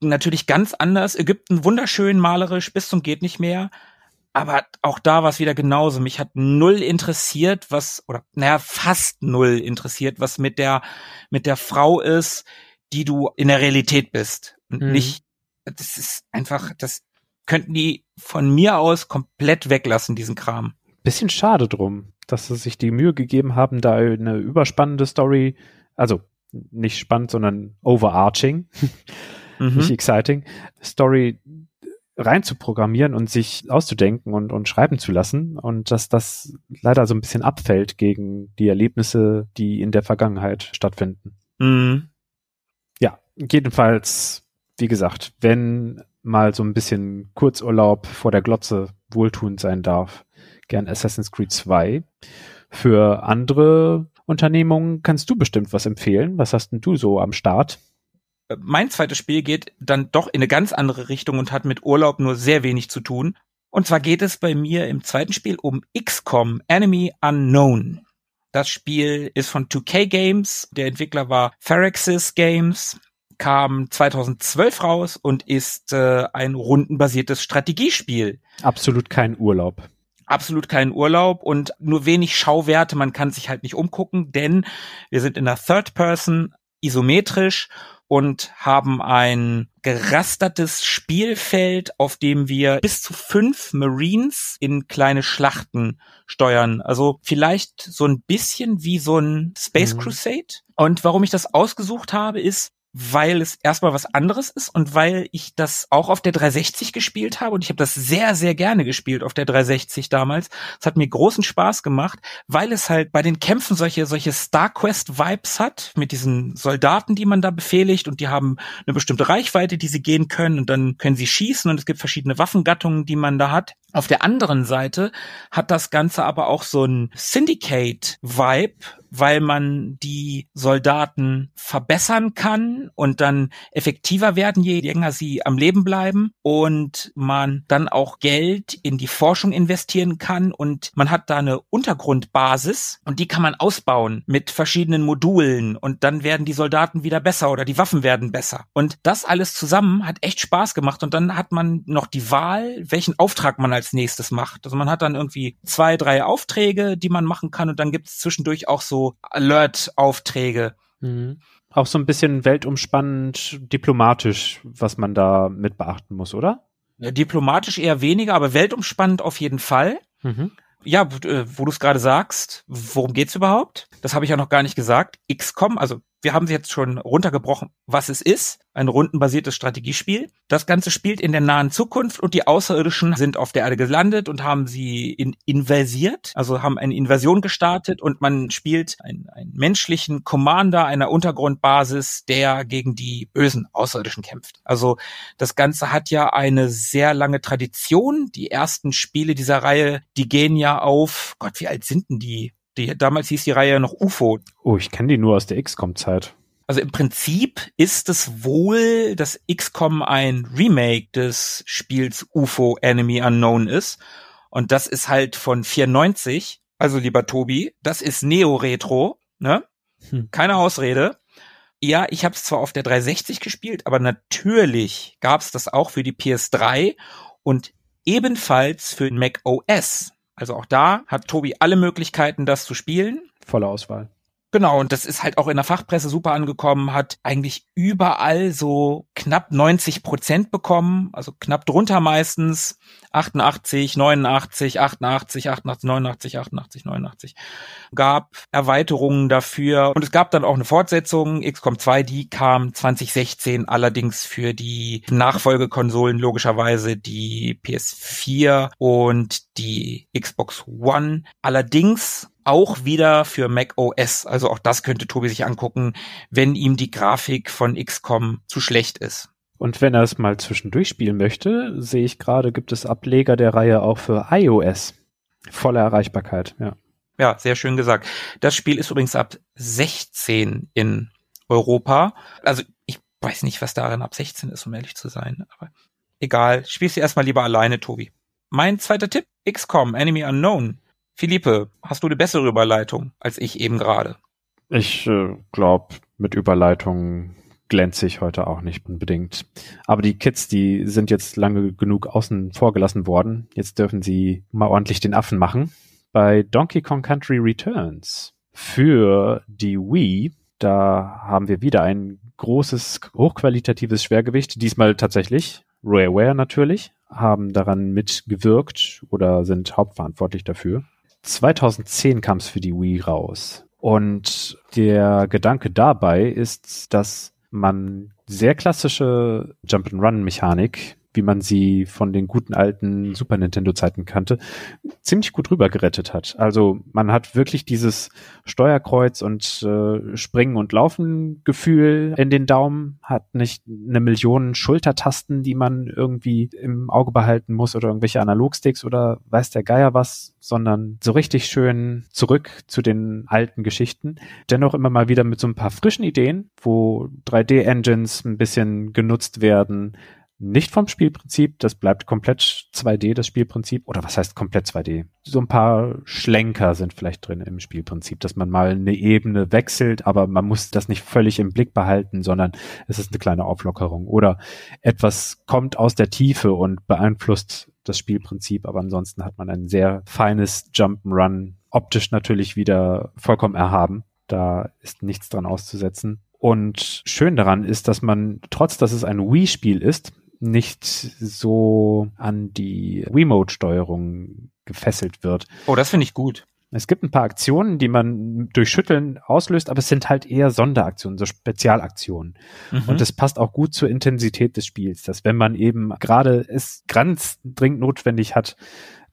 Natürlich ganz anders. Ägypten wunderschön malerisch bis zum geht nicht mehr. Aber auch da war es wieder genauso. Mich hat null interessiert, was, oder naja, fast null interessiert, was mit der, mit der Frau ist, die du in der Realität bist. Und mhm. nicht, das ist einfach, das könnten die von mir aus komplett weglassen, diesen Kram. Bisschen schade drum, dass sie sich die Mühe gegeben haben, da eine überspannende Story, also nicht spannend, sondern overarching, mhm. nicht exciting, Story reinzuprogrammieren und sich auszudenken und, und schreiben zu lassen und dass das leider so ein bisschen abfällt gegen die Erlebnisse, die in der Vergangenheit stattfinden. Mhm. Ja, jedenfalls, wie gesagt, wenn mal so ein bisschen Kurzurlaub vor der Glotze wohltuend sein darf, gern Assassin's Creed 2. Für andere Unternehmungen kannst du bestimmt was empfehlen. Was hast denn du so am Start? Mein zweites Spiel geht dann doch in eine ganz andere Richtung und hat mit Urlaub nur sehr wenig zu tun. Und zwar geht es bei mir im zweiten Spiel um XCOM Enemy Unknown. Das Spiel ist von 2K Games. Der Entwickler war Phyrexis Games kam 2012 raus und ist äh, ein rundenbasiertes Strategiespiel. Absolut kein Urlaub absolut keinen Urlaub und nur wenig Schauwerte. Man kann sich halt nicht umgucken, denn wir sind in der Third Person isometrisch und haben ein gerastertes Spielfeld, auf dem wir bis zu fünf Marines in kleine Schlachten steuern. Also vielleicht so ein bisschen wie so ein Space mhm. Crusade. Und warum ich das ausgesucht habe, ist, weil es erstmal was anderes ist und weil ich das auch auf der 360 gespielt habe und ich habe das sehr, sehr gerne gespielt auf der 360 damals. Es hat mir großen Spaß gemacht, weil es halt bei den Kämpfen solche, solche StarQuest-Vibes hat mit diesen Soldaten, die man da befehligt und die haben eine bestimmte Reichweite, die sie gehen können und dann können sie schießen und es gibt verschiedene Waffengattungen, die man da hat. Auf der anderen Seite hat das Ganze aber auch so ein Syndicate-Vibe, weil man die Soldaten verbessern kann und dann effektiver werden, je länger sie am Leben bleiben und man dann auch Geld in die Forschung investieren kann und man hat da eine Untergrundbasis und die kann man ausbauen mit verschiedenen Modulen und dann werden die Soldaten wieder besser oder die Waffen werden besser. Und das alles zusammen hat echt Spaß gemacht und dann hat man noch die Wahl, welchen Auftrag man als nächstes macht. Also man hat dann irgendwie zwei, drei Aufträge, die man machen kann und dann gibt es zwischendurch auch so Alert-Aufträge. Mhm. Auch so ein bisschen weltumspannend diplomatisch, was man da mit beachten muss, oder? Ja, diplomatisch eher weniger, aber weltumspannend auf jeden Fall. Mhm. Ja, äh, wo du es gerade sagst, worum geht's überhaupt? Das habe ich ja noch gar nicht gesagt. XCOM, also wir haben sie jetzt schon runtergebrochen, was es ist. Ein rundenbasiertes Strategiespiel. Das Ganze spielt in der nahen Zukunft und die Außerirdischen sind auf der Erde gelandet und haben sie in inversiert, also haben eine Invasion gestartet und man spielt einen, einen menschlichen Commander einer Untergrundbasis, der gegen die bösen Außerirdischen kämpft. Also das Ganze hat ja eine sehr lange Tradition. Die ersten Spiele dieser Reihe, die gehen ja auf, Gott, wie alt sind denn die? Die, damals hieß die Reihe noch UFO. Oh, ich kenne die nur aus der XCOM-Zeit. Also im Prinzip ist es wohl, dass XCOM ein Remake des Spiels UFO Enemy Unknown ist. Und das ist halt von 94. Also lieber Tobi, das ist Neo-Retro, ne? Hm. Keine Ausrede. Ja, ich habe es zwar auf der 360 gespielt, aber natürlich gab es das auch für die PS3 und ebenfalls für Mac OS. Also auch da hat Tobi alle Möglichkeiten, das zu spielen. Volle Auswahl. Genau, und das ist halt auch in der Fachpresse super angekommen, hat eigentlich überall so knapp 90 Prozent bekommen, also knapp drunter meistens, 88, 89, 88, 88, 89, 88, 89. Gab Erweiterungen dafür und es gab dann auch eine Fortsetzung, XCOM 2, die kam 2016 allerdings für die Nachfolgekonsolen logischerweise die PS4 und die Xbox One. Allerdings auch wieder für Mac OS. Also auch das könnte Tobi sich angucken, wenn ihm die Grafik von XCOM zu schlecht ist. Und wenn er es mal zwischendurch spielen möchte, sehe ich gerade, gibt es Ableger der Reihe auch für iOS. Volle Erreichbarkeit, ja. Ja, sehr schön gesagt. Das Spiel ist übrigens ab 16 in Europa. Also ich weiß nicht, was darin ab 16 ist, um ehrlich zu sein. Aber egal. Spielst du erstmal lieber alleine, Tobi. Mein zweiter Tipp, XCOM, Enemy Unknown. Philippe, hast du eine bessere Überleitung als ich eben gerade? Ich äh, glaube, mit Überleitung glänze ich heute auch nicht unbedingt. Aber die Kids, die sind jetzt lange genug außen vorgelassen worden. Jetzt dürfen sie mal ordentlich den Affen machen. Bei Donkey Kong Country Returns für die Wii, da haben wir wieder ein großes, hochqualitatives Schwergewicht. Diesmal tatsächlich Rareware natürlich, haben daran mitgewirkt oder sind hauptverantwortlich dafür. 2010 kam es für die Wii raus. Und der Gedanke dabei ist, dass man sehr klassische Jump-and-Run-Mechanik wie man sie von den guten alten Super Nintendo Zeiten kannte, ziemlich gut rübergerettet hat. Also man hat wirklich dieses Steuerkreuz und äh, Springen und Laufen Gefühl in den Daumen, hat nicht eine Million Schultertasten, die man irgendwie im Auge behalten muss oder irgendwelche Analogsticks oder weiß der Geier was, sondern so richtig schön zurück zu den alten Geschichten. Dennoch immer mal wieder mit so ein paar frischen Ideen, wo 3D-Engines ein bisschen genutzt werden, nicht vom Spielprinzip, das bleibt komplett 2D, das Spielprinzip. Oder was heißt komplett 2D? So ein paar Schlenker sind vielleicht drin im Spielprinzip, dass man mal eine Ebene wechselt, aber man muss das nicht völlig im Blick behalten, sondern es ist eine kleine Auflockerung. Oder etwas kommt aus der Tiefe und beeinflusst das Spielprinzip, aber ansonsten hat man ein sehr feines Jump'n'Run, optisch natürlich wieder vollkommen erhaben. Da ist nichts dran auszusetzen. Und schön daran ist, dass man, trotz dass es ein Wii-Spiel ist, nicht so an die Remote-Steuerung gefesselt wird. Oh, das finde ich gut. Es gibt ein paar Aktionen, die man durch Schütteln auslöst, aber es sind halt eher Sonderaktionen, so Spezialaktionen. Mhm. Und das passt auch gut zur Intensität des Spiels, dass wenn man eben gerade es ganz dringend notwendig hat,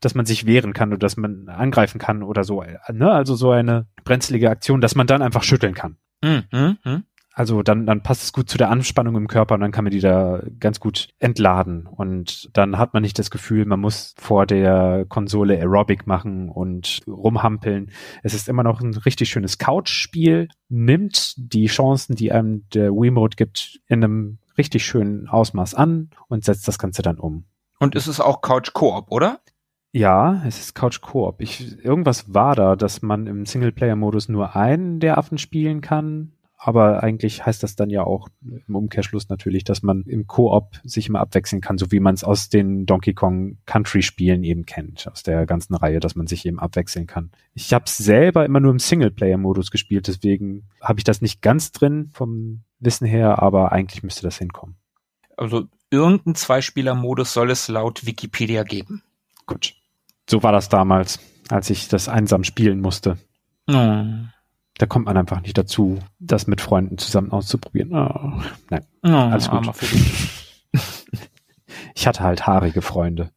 dass man sich wehren kann oder dass man angreifen kann oder so, ne? also so eine brenzlige Aktion, dass man dann einfach schütteln kann. Mhm. Mhm. Also dann, dann passt es gut zu der Anspannung im Körper und dann kann man die da ganz gut entladen. Und dann hat man nicht das Gefühl, man muss vor der Konsole Aerobic machen und rumhampeln. Es ist immer noch ein richtig schönes Couch-Spiel, nimmt die Chancen, die einem der Wiimote gibt, in einem richtig schönen Ausmaß an und setzt das Ganze dann um. Und es ist auch Couch-Koop, oder? Ja, es ist Couch Koop. Ich, irgendwas war da, dass man im Singleplayer-Modus nur einen der Affen spielen kann aber eigentlich heißt das dann ja auch im Umkehrschluss natürlich, dass man im Koop sich immer abwechseln kann, so wie man es aus den Donkey Kong Country Spielen eben kennt, aus der ganzen Reihe, dass man sich eben abwechseln kann. Ich habe es selber immer nur im Singleplayer-Modus gespielt, deswegen habe ich das nicht ganz drin vom Wissen her, aber eigentlich müsste das hinkommen. Also irgendein Zweispieler-Modus soll es laut Wikipedia geben. Gut. So war das damals, als ich das einsam spielen musste. Oh da kommt man einfach nicht dazu, das mit Freunden zusammen auszuprobieren. Oh, nein, oh, alles gut. ich hatte halt haarige Freunde.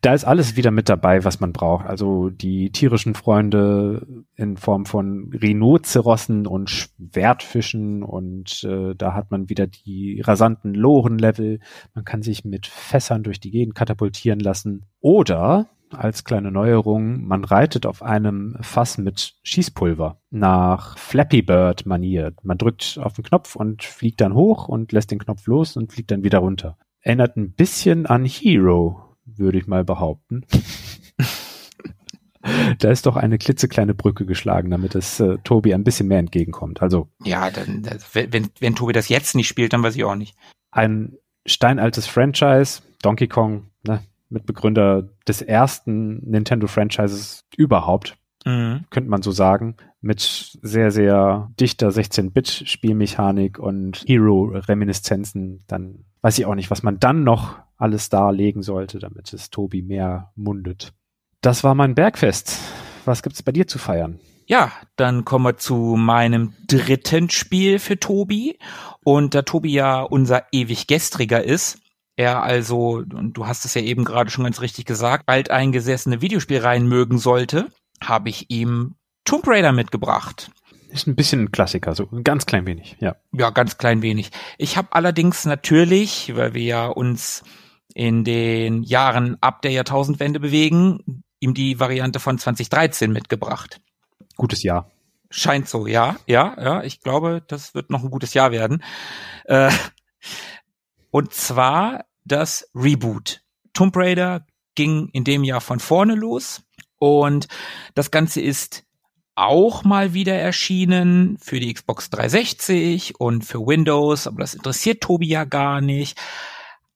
da ist alles wieder mit dabei, was man braucht. Also die tierischen Freunde in Form von Rhinozerossen und Schwertfischen und äh, da hat man wieder die rasanten Lorenlevel. Man kann sich mit Fässern durch die Gegend katapultieren lassen. Oder als kleine Neuerung, man reitet auf einem Fass mit Schießpulver nach Flappy Bird Manier. Man drückt auf den Knopf und fliegt dann hoch und lässt den Knopf los und fliegt dann wieder runter. Erinnert ein bisschen an Hero, würde ich mal behaupten. da ist doch eine klitzekleine Brücke geschlagen, damit es äh, Tobi ein bisschen mehr entgegenkommt. Also ja, dann, wenn, wenn Tobi das jetzt nicht spielt, dann weiß ich auch nicht. Ein steinaltes Franchise, Donkey Kong, ne, Mitbegründer des ersten Nintendo-Franchises überhaupt, mhm. könnte man so sagen, mit sehr, sehr dichter 16-Bit-Spielmechanik und Hero-Reminiszenzen. Dann weiß ich auch nicht, was man dann noch alles darlegen sollte, damit es Tobi mehr mundet. Das war mein Bergfest. Was gibt's bei dir zu feiern? Ja, dann kommen wir zu meinem dritten Spiel für Tobi. Und da Tobi ja unser ewig gestriger ist, er also, und du hast es ja eben gerade schon ganz richtig gesagt, alteingesessene Videospielreihen mögen sollte, habe ich ihm Tomb Raider mitgebracht. Ist ein bisschen ein Klassiker, so ein ganz klein wenig, ja. Ja, ganz klein wenig. Ich habe allerdings natürlich, weil wir ja uns in den Jahren ab der Jahrtausendwende bewegen, ihm die Variante von 2013 mitgebracht. Gutes Jahr. Scheint so, ja, ja, ja. Ich glaube, das wird noch ein gutes Jahr werden. Äh, und zwar das Reboot. Tomb Raider ging in dem Jahr von vorne los und das Ganze ist auch mal wieder erschienen für die Xbox 360 und für Windows, aber das interessiert Tobi ja gar nicht.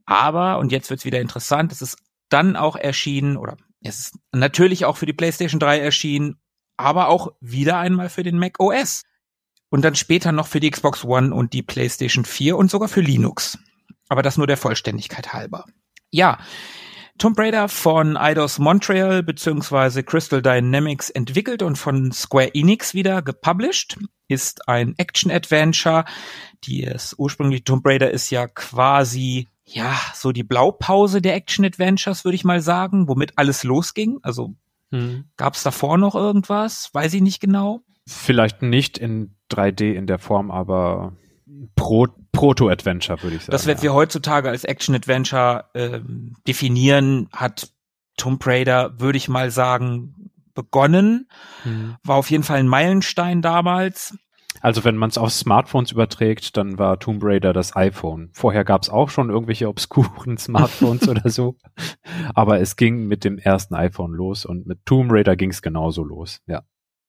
Aber, und jetzt wird's wieder interessant, es ist dann auch erschienen, oder es ist natürlich auch für die PlayStation 3 erschienen, aber auch wieder einmal für den Mac OS. Und dann später noch für die Xbox One und die PlayStation 4 und sogar für Linux. Aber das nur der Vollständigkeit halber. Ja, Tomb Raider von Eidos Montreal bzw. Crystal Dynamics entwickelt und von Square Enix wieder gepublished, ist ein Action-Adventure. Die ist ursprünglich Tomb Raider ist ja quasi ja so die Blaupause der Action-Adventures, würde ich mal sagen, womit alles losging. Also hm. gab es davor noch irgendwas? Weiß ich nicht genau. Vielleicht nicht in 3D in der Form, aber Pro Proto-Adventure, würde ich sagen. Das, was ja. wir heutzutage als Action-Adventure äh, definieren, hat Tomb Raider, würde ich mal sagen, begonnen. Hm. War auf jeden Fall ein Meilenstein damals. Also wenn man es auf Smartphones überträgt, dann war Tomb Raider das iPhone. Vorher gab es auch schon irgendwelche obskuren Smartphones oder so. Aber es ging mit dem ersten iPhone los und mit Tomb Raider ging es genauso los, ja.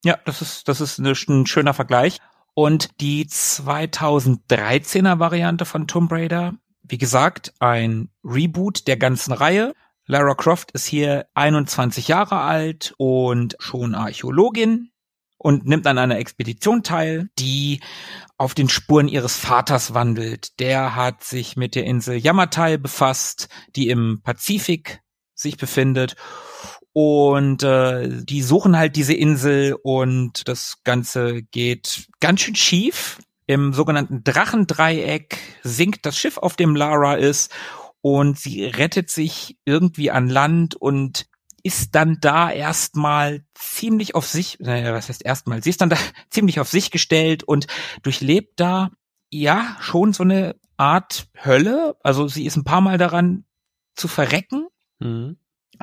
Ja, das ist, das ist ein schöner Vergleich. Und die 2013er Variante von Tomb Raider, wie gesagt, ein Reboot der ganzen Reihe. Lara Croft ist hier 21 Jahre alt und schon Archäologin und nimmt an einer Expedition teil, die auf den Spuren ihres Vaters wandelt. Der hat sich mit der Insel Yamatai befasst, die im Pazifik sich befindet und äh, die suchen halt diese Insel und das Ganze geht ganz schön schief. Im sogenannten Drachendreieck sinkt das Schiff, auf dem Lara ist, und sie rettet sich irgendwie an Land und ist dann da erstmal ziemlich auf sich, naja, was heißt erstmal, sie ist dann da ziemlich auf sich gestellt und durchlebt da ja schon so eine Art Hölle. Also sie ist ein paar Mal daran zu verrecken. Mhm.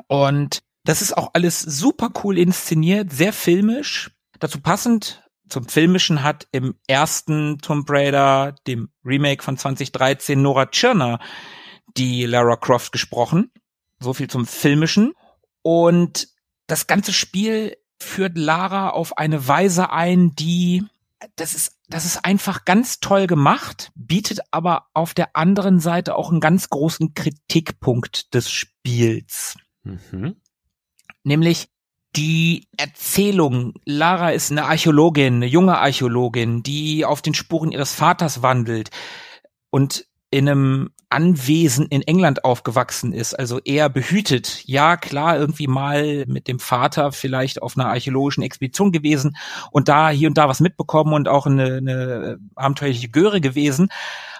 Und das ist auch alles super cool inszeniert, sehr filmisch. Dazu passend zum Filmischen hat im ersten Tomb Raider, dem Remake von 2013, Nora Tschirner die Lara Croft gesprochen. So viel zum Filmischen. Und das ganze Spiel führt Lara auf eine Weise ein, die, das ist, das ist einfach ganz toll gemacht, bietet aber auf der anderen Seite auch einen ganz großen Kritikpunkt des Spiels. Mhm nämlich die Erzählung. Lara ist eine Archäologin, eine junge Archäologin, die auf den Spuren ihres Vaters wandelt und in einem Anwesen in England aufgewachsen ist, also eher behütet. Ja, klar, irgendwie mal mit dem Vater vielleicht auf einer archäologischen Expedition gewesen und da hier und da was mitbekommen und auch eine, eine abenteuerliche Göre gewesen.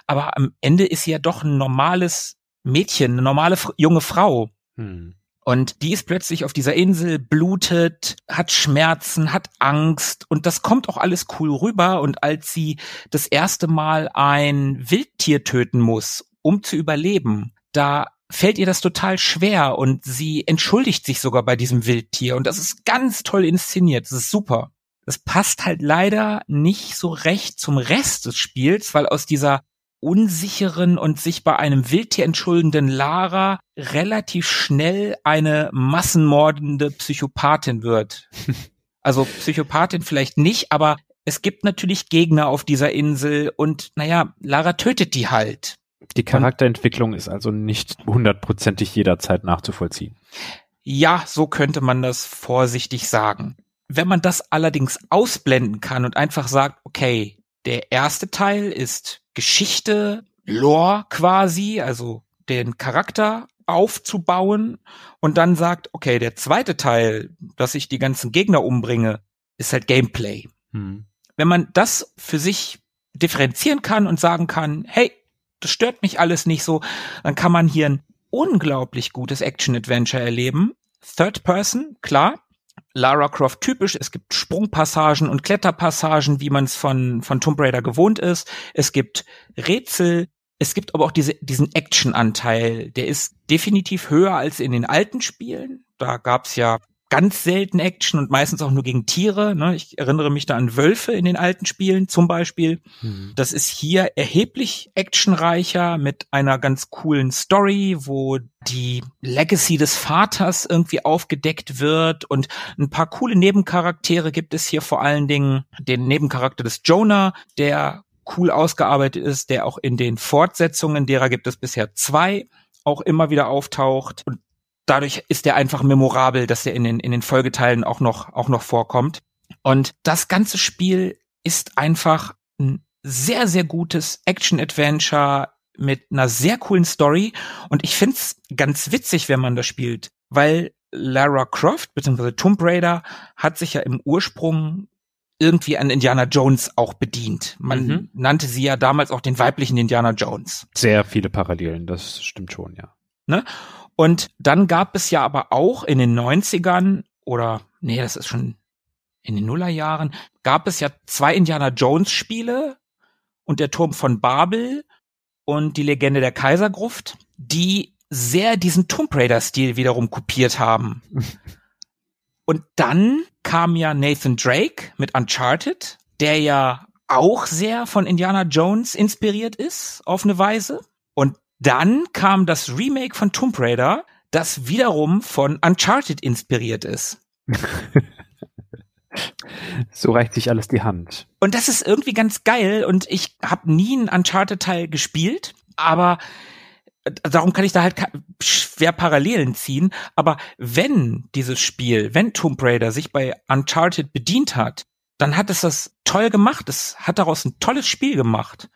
Aber am Ende ist sie ja doch ein normales Mädchen, eine normale junge Frau. Hm. Und die ist plötzlich auf dieser Insel, blutet, hat Schmerzen, hat Angst und das kommt auch alles cool rüber. Und als sie das erste Mal ein Wildtier töten muss, um zu überleben, da fällt ihr das total schwer und sie entschuldigt sich sogar bei diesem Wildtier. Und das ist ganz toll inszeniert. Das ist super. Das passt halt leider nicht so recht zum Rest des Spiels, weil aus dieser unsicheren und sich bei einem Wildtier entschuldenden Lara relativ schnell eine massenmordende Psychopathin wird. Also Psychopathin vielleicht nicht, aber es gibt natürlich Gegner auf dieser Insel und naja, Lara tötet die halt. Die Charakterentwicklung ist also nicht hundertprozentig jederzeit nachzuvollziehen. Ja, so könnte man das vorsichtig sagen. Wenn man das allerdings ausblenden kann und einfach sagt, okay, der erste Teil ist Geschichte, Lore quasi, also den Charakter aufzubauen und dann sagt, okay, der zweite Teil, dass ich die ganzen Gegner umbringe, ist halt Gameplay. Hm. Wenn man das für sich differenzieren kann und sagen kann, hey, das stört mich alles nicht so, dann kann man hier ein unglaublich gutes Action-Adventure erleben. Third Person, klar. Lara Croft typisch. Es gibt Sprungpassagen und Kletterpassagen, wie man es von, von Tomb Raider gewohnt ist. Es gibt Rätsel. Es gibt aber auch diese, diesen Action-Anteil. Der ist definitiv höher als in den alten Spielen. Da gab's ja ganz selten Action und meistens auch nur gegen Tiere. Ne? Ich erinnere mich da an Wölfe in den alten Spielen zum Beispiel. Mhm. Das ist hier erheblich actionreicher mit einer ganz coolen Story, wo die Legacy des Vaters irgendwie aufgedeckt wird und ein paar coole Nebencharaktere gibt es hier vor allen Dingen den Nebencharakter des Jonah, der cool ausgearbeitet ist, der auch in den Fortsetzungen, derer gibt es bisher zwei, auch immer wieder auftaucht. Und dadurch ist er einfach memorabel, dass er in den, in den Folgeteilen auch noch, auch noch vorkommt. Und das ganze Spiel ist einfach ein sehr, sehr gutes Action-Adventure mit einer sehr coolen Story. Und ich find's ganz witzig, wenn man das spielt, weil Lara Croft bzw. Tomb Raider hat sich ja im Ursprung irgendwie an Indiana Jones auch bedient. Man mhm. nannte sie ja damals auch den weiblichen Indiana Jones. Sehr viele Parallelen, das stimmt schon, ja. Ne? Und dann gab es ja aber auch in den 90ern oder, nee, das ist schon in den Nullerjahren, gab es ja zwei Indiana Jones Spiele und der Turm von Babel und die Legende der Kaisergruft, die sehr diesen Tomb Raider Stil wiederum kopiert haben. und dann kam ja Nathan Drake mit Uncharted, der ja auch sehr von Indiana Jones inspiriert ist, auf eine Weise. Dann kam das Remake von Tomb Raider, das wiederum von Uncharted inspiriert ist. so reicht sich alles die Hand. Und das ist irgendwie ganz geil und ich habe nie einen Uncharted-Teil gespielt, aber äh, darum kann ich da halt schwer Parallelen ziehen. Aber wenn dieses Spiel, wenn Tomb Raider sich bei Uncharted bedient hat, dann hat es das toll gemacht. Es hat daraus ein tolles Spiel gemacht.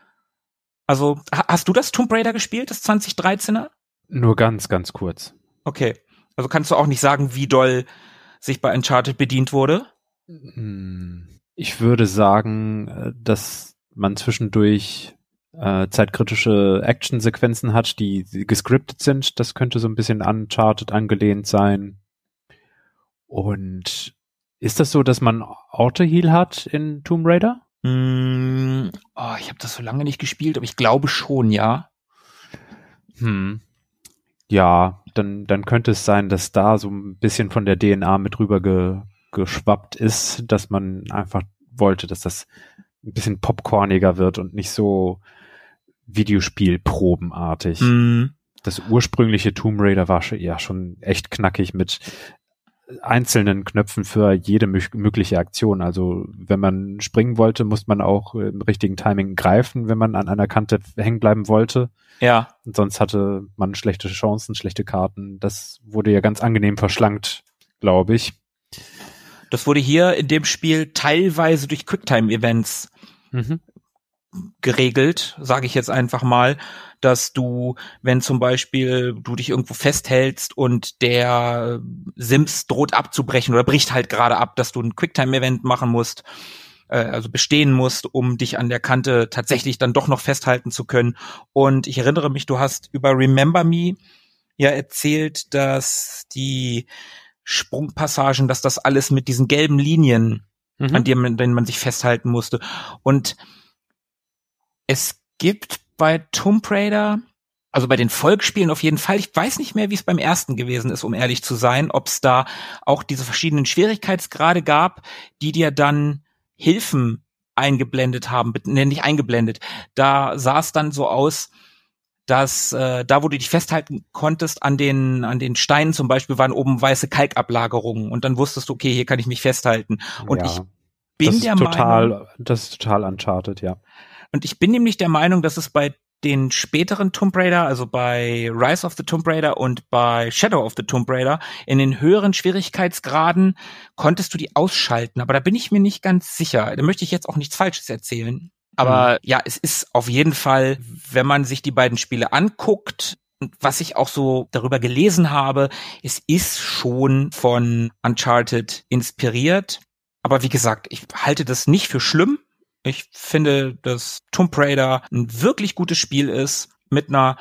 Also, hast du das Tomb Raider gespielt, das 2013er? Nur ganz, ganz kurz. Okay. Also kannst du auch nicht sagen, wie doll sich bei Uncharted bedient wurde? Hm. Ich würde sagen, äh, dass man zwischendurch äh, zeitkritische Actionsequenzen hat, die, die gescriptet sind. Das könnte so ein bisschen Uncharted angelehnt sein. Und ist das so, dass man Auto-Heal hat in Tomb Raider? Mm, oh, ich habe das so lange nicht gespielt, aber ich glaube schon, ja. Hm. Ja, dann, dann könnte es sein, dass da so ein bisschen von der DNA mit rüber ge, geschwappt ist, dass man einfach wollte, dass das ein bisschen popcorniger wird und nicht so Videospielprobenartig. Mm. Das ursprüngliche Tomb Raider war schon, ja schon echt knackig mit einzelnen Knöpfen für jede mögliche Aktion. Also wenn man springen wollte, muss man auch im richtigen Timing greifen, wenn man an einer Kante hängen bleiben wollte. Ja. Und sonst hatte man schlechte Chancen, schlechte Karten. Das wurde ja ganz angenehm verschlankt, glaube ich. Das wurde hier in dem Spiel teilweise durch Quicktime-Events mhm geregelt, sage ich jetzt einfach mal, dass du, wenn zum Beispiel du dich irgendwo festhältst und der Sims droht abzubrechen oder bricht halt gerade ab, dass du ein Quicktime-Event machen musst, äh, also bestehen musst, um dich an der Kante tatsächlich dann doch noch festhalten zu können. Und ich erinnere mich, du hast über Remember Me ja erzählt, dass die Sprungpassagen, dass das alles mit diesen gelben Linien, mhm. an denen man sich festhalten musste. Und es gibt bei Tomb Raider, also bei den Volksspielen auf jeden Fall, ich weiß nicht mehr, wie es beim ersten gewesen ist, um ehrlich zu sein, ob es da auch diese verschiedenen Schwierigkeitsgrade gab, die dir dann Hilfen eingeblendet haben, ne, nicht eingeblendet. Da sah es dann so aus, dass äh, da, wo du dich festhalten konntest, an den an den Steinen zum Beispiel waren oben weiße Kalkablagerungen und dann wusstest du, okay, hier kann ich mich festhalten. Und ja, ich bin der total, Meinung, das ist total uncharted, ja. Und ich bin nämlich der Meinung, dass es bei den späteren Tomb Raider, also bei Rise of the Tomb Raider und bei Shadow of the Tomb Raider, in den höheren Schwierigkeitsgraden konntest du die ausschalten. Aber da bin ich mir nicht ganz sicher. Da möchte ich jetzt auch nichts Falsches erzählen. Aber mhm. ja, es ist auf jeden Fall, wenn man sich die beiden Spiele anguckt, was ich auch so darüber gelesen habe, es ist schon von Uncharted inspiriert. Aber wie gesagt, ich halte das nicht für schlimm. Ich finde, dass Tomb Raider ein wirklich gutes Spiel ist mit einer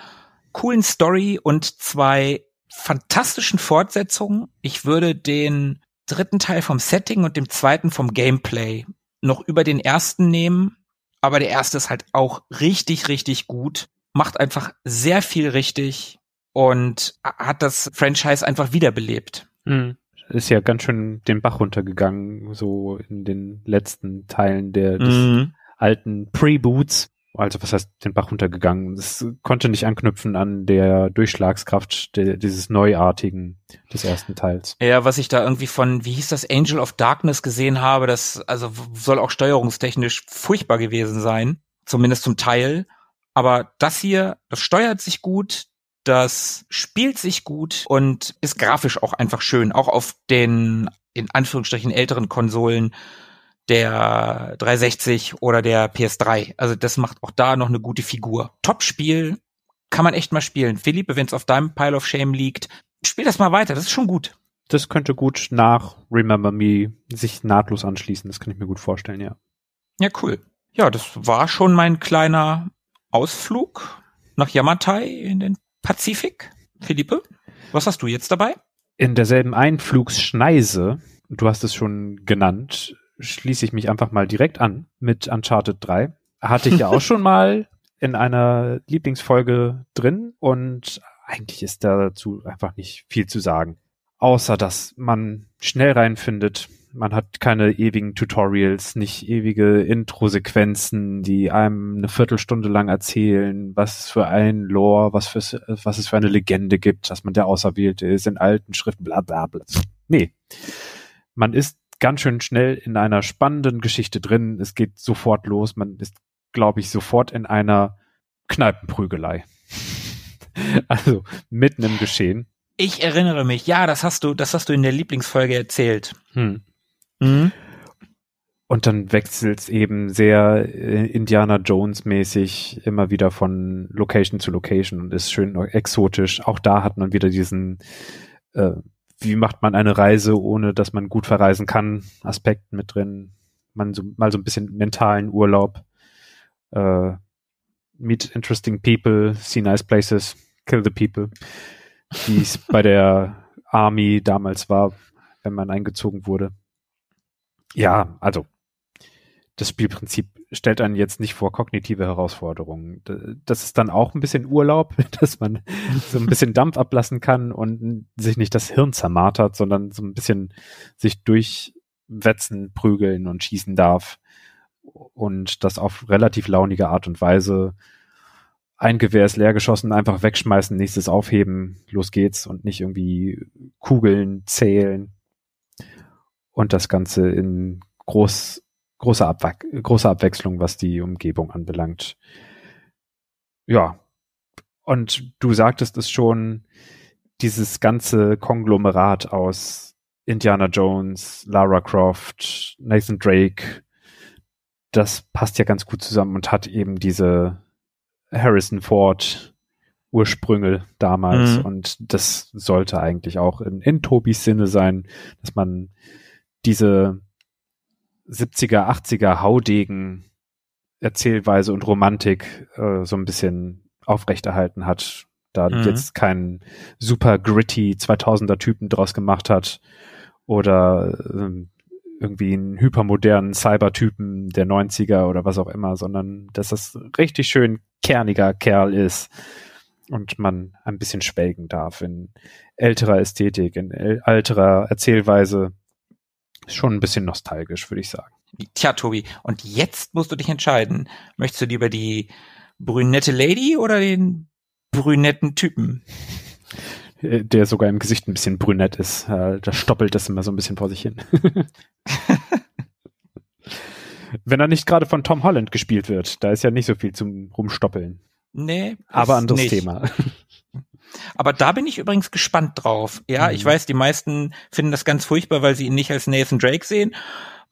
coolen Story und zwei fantastischen Fortsetzungen. Ich würde den dritten Teil vom Setting und dem zweiten vom Gameplay noch über den ersten nehmen. Aber der erste ist halt auch richtig, richtig gut. Macht einfach sehr viel richtig und hat das Franchise einfach wiederbelebt. Mhm. Ist ja ganz schön den Bach runtergegangen, so in den letzten Teilen der, des Mhm. alten Pre-Boots. Also was heißt den Bach runtergegangen? Das konnte nicht anknüpfen an der Durchschlagskraft de, dieses Neuartigen des ersten Teils. Ja, was ich da irgendwie von, wie hieß das, Angel of Darkness gesehen habe, das also soll auch steuerungstechnisch furchtbar gewesen sein, zumindest zum Teil. Aber das hier, das steuert sich gut, das spielt sich gut und ist grafisch auch einfach schön, auch auf den in Anführungsstrichen älteren Konsolen der 360 oder der PS3. Also das macht auch da noch eine gute Figur. Top-Spiel, kann man echt mal spielen. Philippe, wenn es auf deinem Pile of Shame liegt, spiel das mal weiter, das ist schon gut. Das könnte gut nach Remember Me sich nahtlos anschließen. Das kann ich mir gut vorstellen, ja. Ja, cool. Ja, das war schon mein kleiner Ausflug nach Yamatai in den Pazifik. Philippe, was hast du jetzt dabei? In derselben Einflugsschneise, du hast es schon genannt, schließe ich mich einfach mal direkt an mit Uncharted 3. Hatte ich ja auch schon mal in einer Lieblingsfolge drin und eigentlich ist dazu einfach nicht viel zu sagen. Außer, dass man schnell reinfindet. Man hat keine ewigen Tutorials, nicht ewige Intro-Sequenzen, die einem eine Viertelstunde lang erzählen, was es für ein Lore, was, für, was es für eine Legende gibt, dass man der Auserwählte ist, in alten Schriften, bla bla bla. Nee. Man ist ganz schön schnell in einer spannenden Geschichte drin. Es geht sofort los. Man ist, glaube ich, sofort in einer Kneipenprügelei. also mitten im Geschehen. Ich erinnere mich, ja, das hast du, das hast du in der Lieblingsfolge erzählt. Hm. Mhm. Und dann wechselt es eben sehr äh, Indiana Jones mäßig immer wieder von Location zu Location und ist schön exotisch. Auch da hat man wieder diesen, äh, wie macht man eine Reise, ohne dass man gut verreisen kann, Aspekt mit drin. Man so, mal so ein bisschen mentalen Urlaub. Äh, meet interesting people, see nice places, kill the people. Wie es bei der Army damals war, wenn man eingezogen wurde. Ja, also das Spielprinzip stellt einen jetzt nicht vor kognitive Herausforderungen. Das ist dann auch ein bisschen Urlaub, dass man so ein bisschen Dampf ablassen kann und sich nicht das Hirn zermartert, sondern so ein bisschen sich durchwetzen, prügeln und schießen darf. Und das auf relativ launige Art und Weise. Ein Gewehr ist leer geschossen, einfach wegschmeißen, nächstes aufheben, los geht's und nicht irgendwie Kugeln zählen. Und das Ganze in groß große, Abwe große Abwechslung, was die Umgebung anbelangt. Ja. Und du sagtest es schon, dieses ganze Konglomerat aus Indiana Jones, Lara Croft, Nathan Drake, das passt ja ganz gut zusammen und hat eben diese Harrison Ford Ursprünge damals. Mhm. Und das sollte eigentlich auch in, in Tobis Sinne sein, dass man diese 70er, 80er Haudegen Erzählweise und Romantik äh, so ein bisschen aufrechterhalten hat. Da mhm. jetzt keinen super gritty 2000er Typen draus gemacht hat oder äh, irgendwie einen hypermodernen Cybertypen der 90er oder was auch immer, sondern dass das richtig schön kerniger Kerl ist und man ein bisschen schwelgen darf in älterer Ästhetik, in älterer Erzählweise schon ein bisschen nostalgisch, würde ich sagen. Tja, Tobi, und jetzt musst du dich entscheiden. Möchtest du lieber die brünette Lady oder den brünetten Typen? Der sogar im Gesicht ein bisschen brünett ist. Da stoppelt das immer so ein bisschen vor sich hin. Wenn er nicht gerade von Tom Holland gespielt wird, da ist ja nicht so viel zum Rumstoppeln. Nee. Aber anderes nicht. Thema. Aber da bin ich übrigens gespannt drauf. Ja, mhm. ich weiß, die meisten finden das ganz furchtbar, weil sie ihn nicht als Nathan Drake sehen.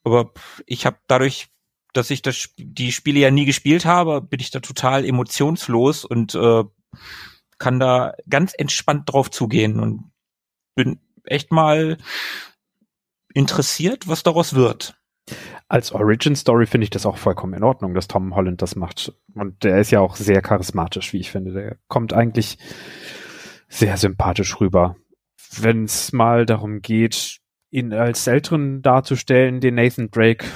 Aber ich habe dadurch, dass ich das, die Spiele ja nie gespielt habe, bin ich da total emotionslos und äh, kann da ganz entspannt drauf zugehen und bin echt mal interessiert, was daraus wird. Als Origin Story finde ich das auch vollkommen in Ordnung, dass Tom Holland das macht. Und der ist ja auch sehr charismatisch, wie ich finde. Der kommt eigentlich sehr sympathisch rüber. Wenn es mal darum geht, ihn als Älteren darzustellen, den Nathan Drake,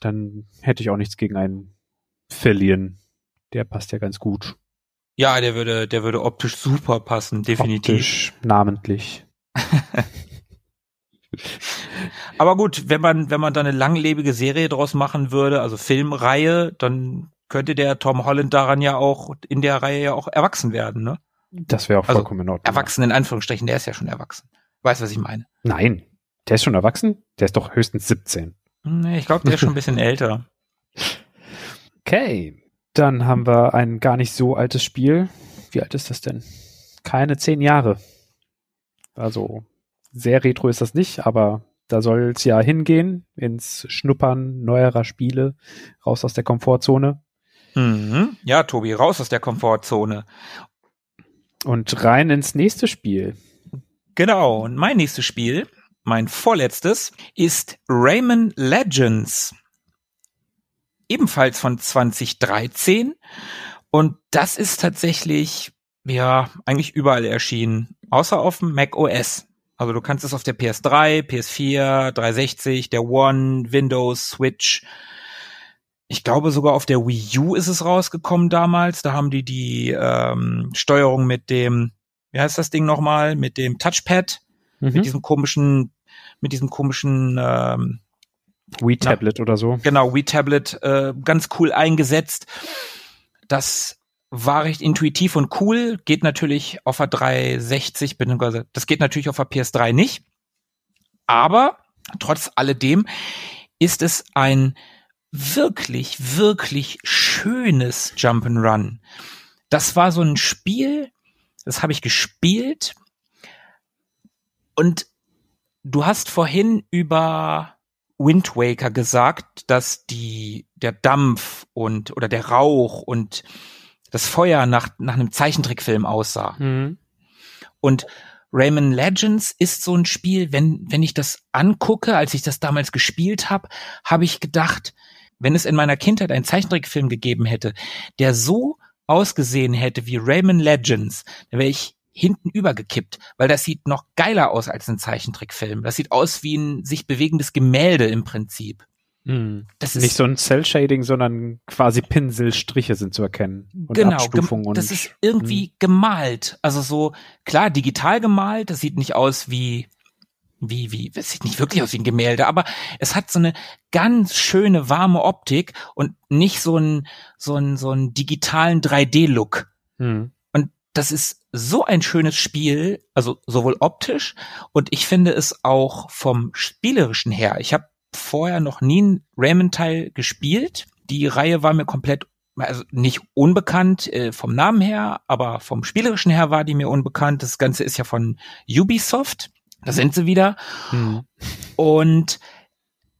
dann hätte ich auch nichts gegen einen Fillion. Der passt ja ganz gut. Ja, der würde, der würde optisch super passen, definitiv. Optisch, namentlich. Aber gut, wenn man, wenn man da eine langlebige Serie draus machen würde, also Filmreihe, dann könnte der Tom Holland daran ja auch, in der Reihe ja auch erwachsen werden, ne? Das wäre auch also vollkommen in Ordnung. Erwachsen in Anführungsstrichen, der ist ja schon erwachsen. Weißt, was ich meine? Nein. Der ist schon erwachsen? Der ist doch höchstens 17. Nee, ich glaube, der ist schon ein bisschen älter. Okay. Dann haben wir ein gar nicht so altes Spiel. Wie alt ist das denn? Keine zehn Jahre. Also sehr retro ist das nicht, aber da soll es ja hingehen, ins Schnuppern neuerer Spiele, raus aus der Komfortzone. Mhm. Ja, Tobi, raus aus der Komfortzone. Und rein ins nächste Spiel. Genau, und mein nächstes Spiel, mein vorletztes, ist Rayman Legends. Ebenfalls von 2013. Und das ist tatsächlich, ja, eigentlich überall erschienen, außer auf dem Mac OS. Also du kannst es auf der PS3, PS4, 360, der One, Windows, Switch. Ich glaube sogar auf der Wii U ist es rausgekommen damals. Da haben die die ähm, Steuerung mit dem, wie heißt das Ding nochmal, mit dem Touchpad, mhm. mit diesem komischen, mit diesem komischen ähm, Wii Tablet oder so. Genau, Wii Tablet äh, ganz cool eingesetzt. Das war recht intuitiv und cool, geht natürlich auf der 360, beziehungsweise das geht natürlich auf der PS3 nicht. Aber trotz alledem ist es ein wirklich, wirklich schönes Jump'n'Run. Das war so ein Spiel, das habe ich gespielt und du hast vorhin über Wind Waker gesagt, dass die, der Dampf und, oder der Rauch und das Feuer nach, nach einem Zeichentrickfilm aussah. Mhm. Und Rayman Legends ist so ein Spiel, wenn, wenn ich das angucke, als ich das damals gespielt habe, habe ich gedacht, wenn es in meiner Kindheit einen Zeichentrickfilm gegeben hätte, der so ausgesehen hätte wie Rayman Legends, dann wäre ich hinten übergekippt, weil das sieht noch geiler aus als ein Zeichentrickfilm. Das sieht aus wie ein sich bewegendes Gemälde im Prinzip. Hm. Das ist nicht so ein Cell-Shading, sondern quasi Pinselstriche sind zu erkennen. Und genau, Abstufung das ist irgendwie hm. gemalt. Also so, klar, digital gemalt, das sieht nicht aus wie, wie, wie, das sieht nicht wirklich aus wie ein Gemälde, aber es hat so eine ganz schöne warme Optik und nicht so ein, so ein, so ein digitalen 3D-Look. Hm. Und das ist so ein schönes Spiel, also sowohl optisch und ich finde es auch vom spielerischen her. Ich habe vorher noch nie ein Rayman-Teil gespielt. Die Reihe war mir komplett, also nicht unbekannt äh, vom Namen her, aber vom spielerischen her war die mir unbekannt. Das Ganze ist ja von Ubisoft. Da sind sie wieder. Hm. Und